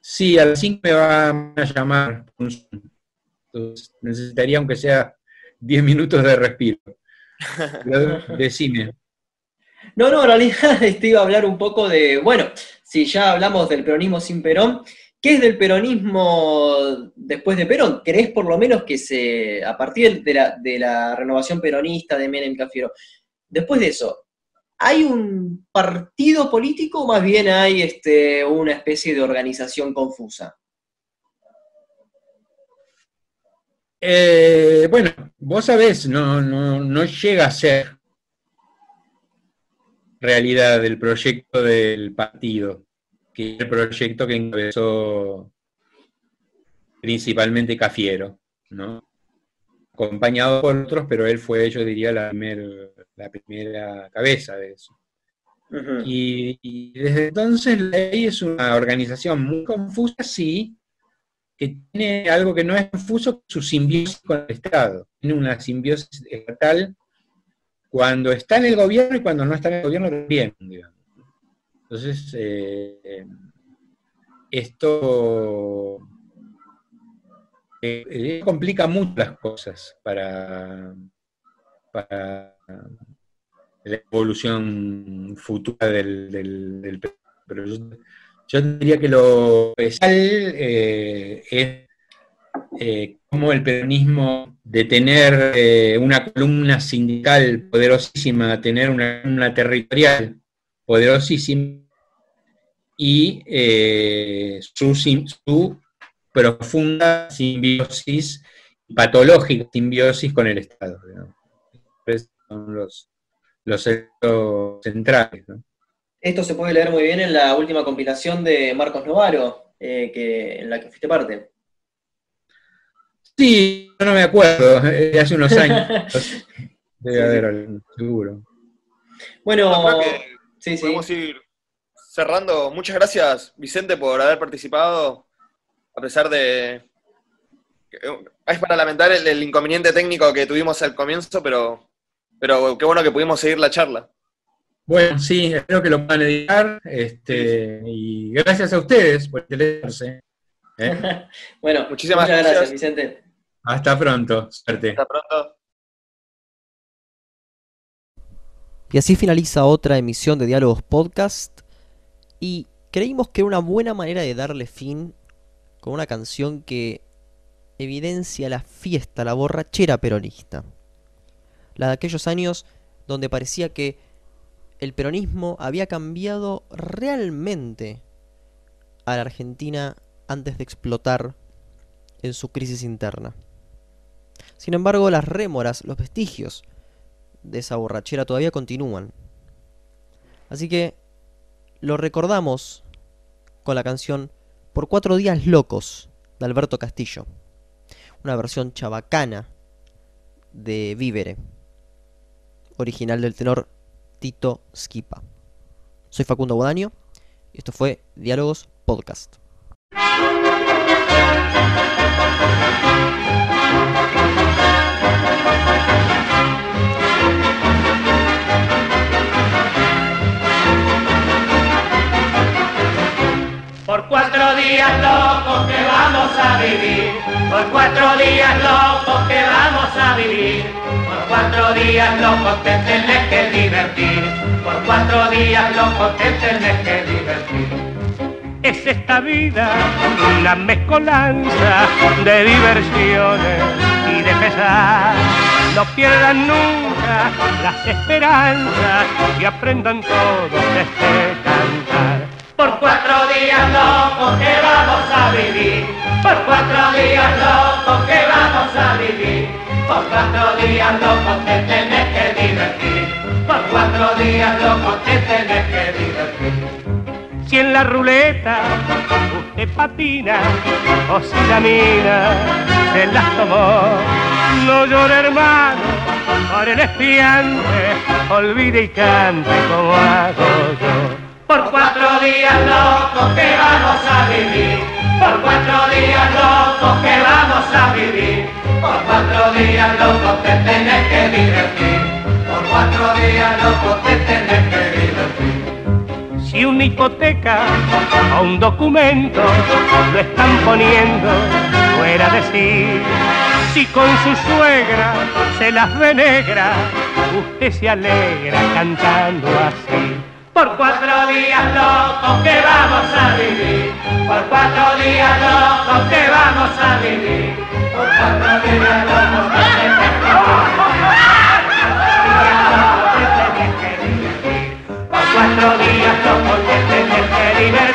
Sí, a las 5 me van a llamar. Entonces, necesitaría, aunque sea 10 minutos de respiro. Decime. No, no, en realidad este, iba a hablar un poco de, bueno, si ya hablamos del peronismo sin Perón, ¿qué es del peronismo después de Perón? ¿Crees por lo menos que se, a partir de la, de la renovación peronista de Menem Cafiero, después de eso, ¿hay un partido político o más bien hay este, una especie de organización confusa? Eh, bueno, vos sabés, no, no, no llega a ser realidad el proyecto del partido, que es el proyecto que encabezó principalmente Cafiero, ¿no? Acompañado por otros, pero él fue, yo diría, la, primer- la primera cabeza de eso. Y desde entonces la ley es una organización muy confusa, sí, que tiene algo que no es confuso, su simbiosis con el Estado. Tiene una simbiosis estatal cuando está en el gobierno y cuando no está en el gobierno también. digamos. Entonces, eh, esto complica mucho las cosas para, para la evolución futura del, del, pero yo, diría que lo especial eh, es eh, cómo el peronismo de tener eh, una columna sindical poderosísima, tener una columna territorial poderosísima y eh, su profunda simbiosis, patológica simbiosis con el Estado. digamos. Esos son los, los centrales. ¿no? Esto se puede leer muy bien en la última compilación de Marcos Novaro, eh, que, en la que fuiste parte. Sí, yo no me acuerdo, eh, de hace unos años. Debe haber algún, seguro. Bueno, sí, sí. podemos ir cerrando, muchas gracias Vicente por haber participado, a pesar de... Es para lamentar el, el inconveniente técnico que tuvimos al comienzo, pero, pero qué bueno que pudimos seguir la charla. Bueno, sí, espero que lo puedan editar. Este, y gracias a ustedes por interesarse. ¿eh? bueno, Muchísimas muchas gracias, gracias. Vicente. Hasta pronto. Suerte. Hasta pronto. Y así finaliza otra emisión de Diálogos Podcast. Y creímos que era una buena manera de darle fin con una canción que evidencia la fiesta, la borrachera peronista. La de aquellos años donde parecía que el peronismo había cambiado realmente a la Argentina antes de explotar en su crisis interna. Sin embargo, las rémoras, los vestigios de esa borrachera todavía continúan. Así que lo recordamos con la canción Por cuatro días locos de Alberto Castillo. Una versión chabacana de Vívere, original del tenor Tito Skipa. Soy Facundo Bodaño y esto fue Diálogos Podcast. Por cuatro días locos que vamos a vivir, por cuatro días locos te tenés que divertir, por cuatro días locos te tenés que divertir. Es esta vida una mezcolanza de diversiones y de pesar. No pierdan nunca las esperanzas y aprendan todos este cantar. Por cuatro días locos que vamos a vivir, por cuatro días locos que vamos a vivir, por cuatro días locos te tenés que divertir, por cuatro días locos te tenés que divertir. Si en la ruleta usted patina o si la mina se las tomó, no llore hermano por el espiante, olvide y cante como hago yo. Por cuatro días locos que vamos a vivir, por cuatro días locos que vamos a vivir, por cuatro días locos te tenés que divertir, por cuatro días locos te tenés que divertir. Si una hipoteca o un documento lo están poniendo fuera de sí, si con su suegra se las ve negra, usted se alegra cantando así. Por cuatro días locos que vamos a vivir, por cuatro días locos que vamos a vivir, por cuatro días locos que tenés que vivir, por cuatro días locos que tenés que vivir.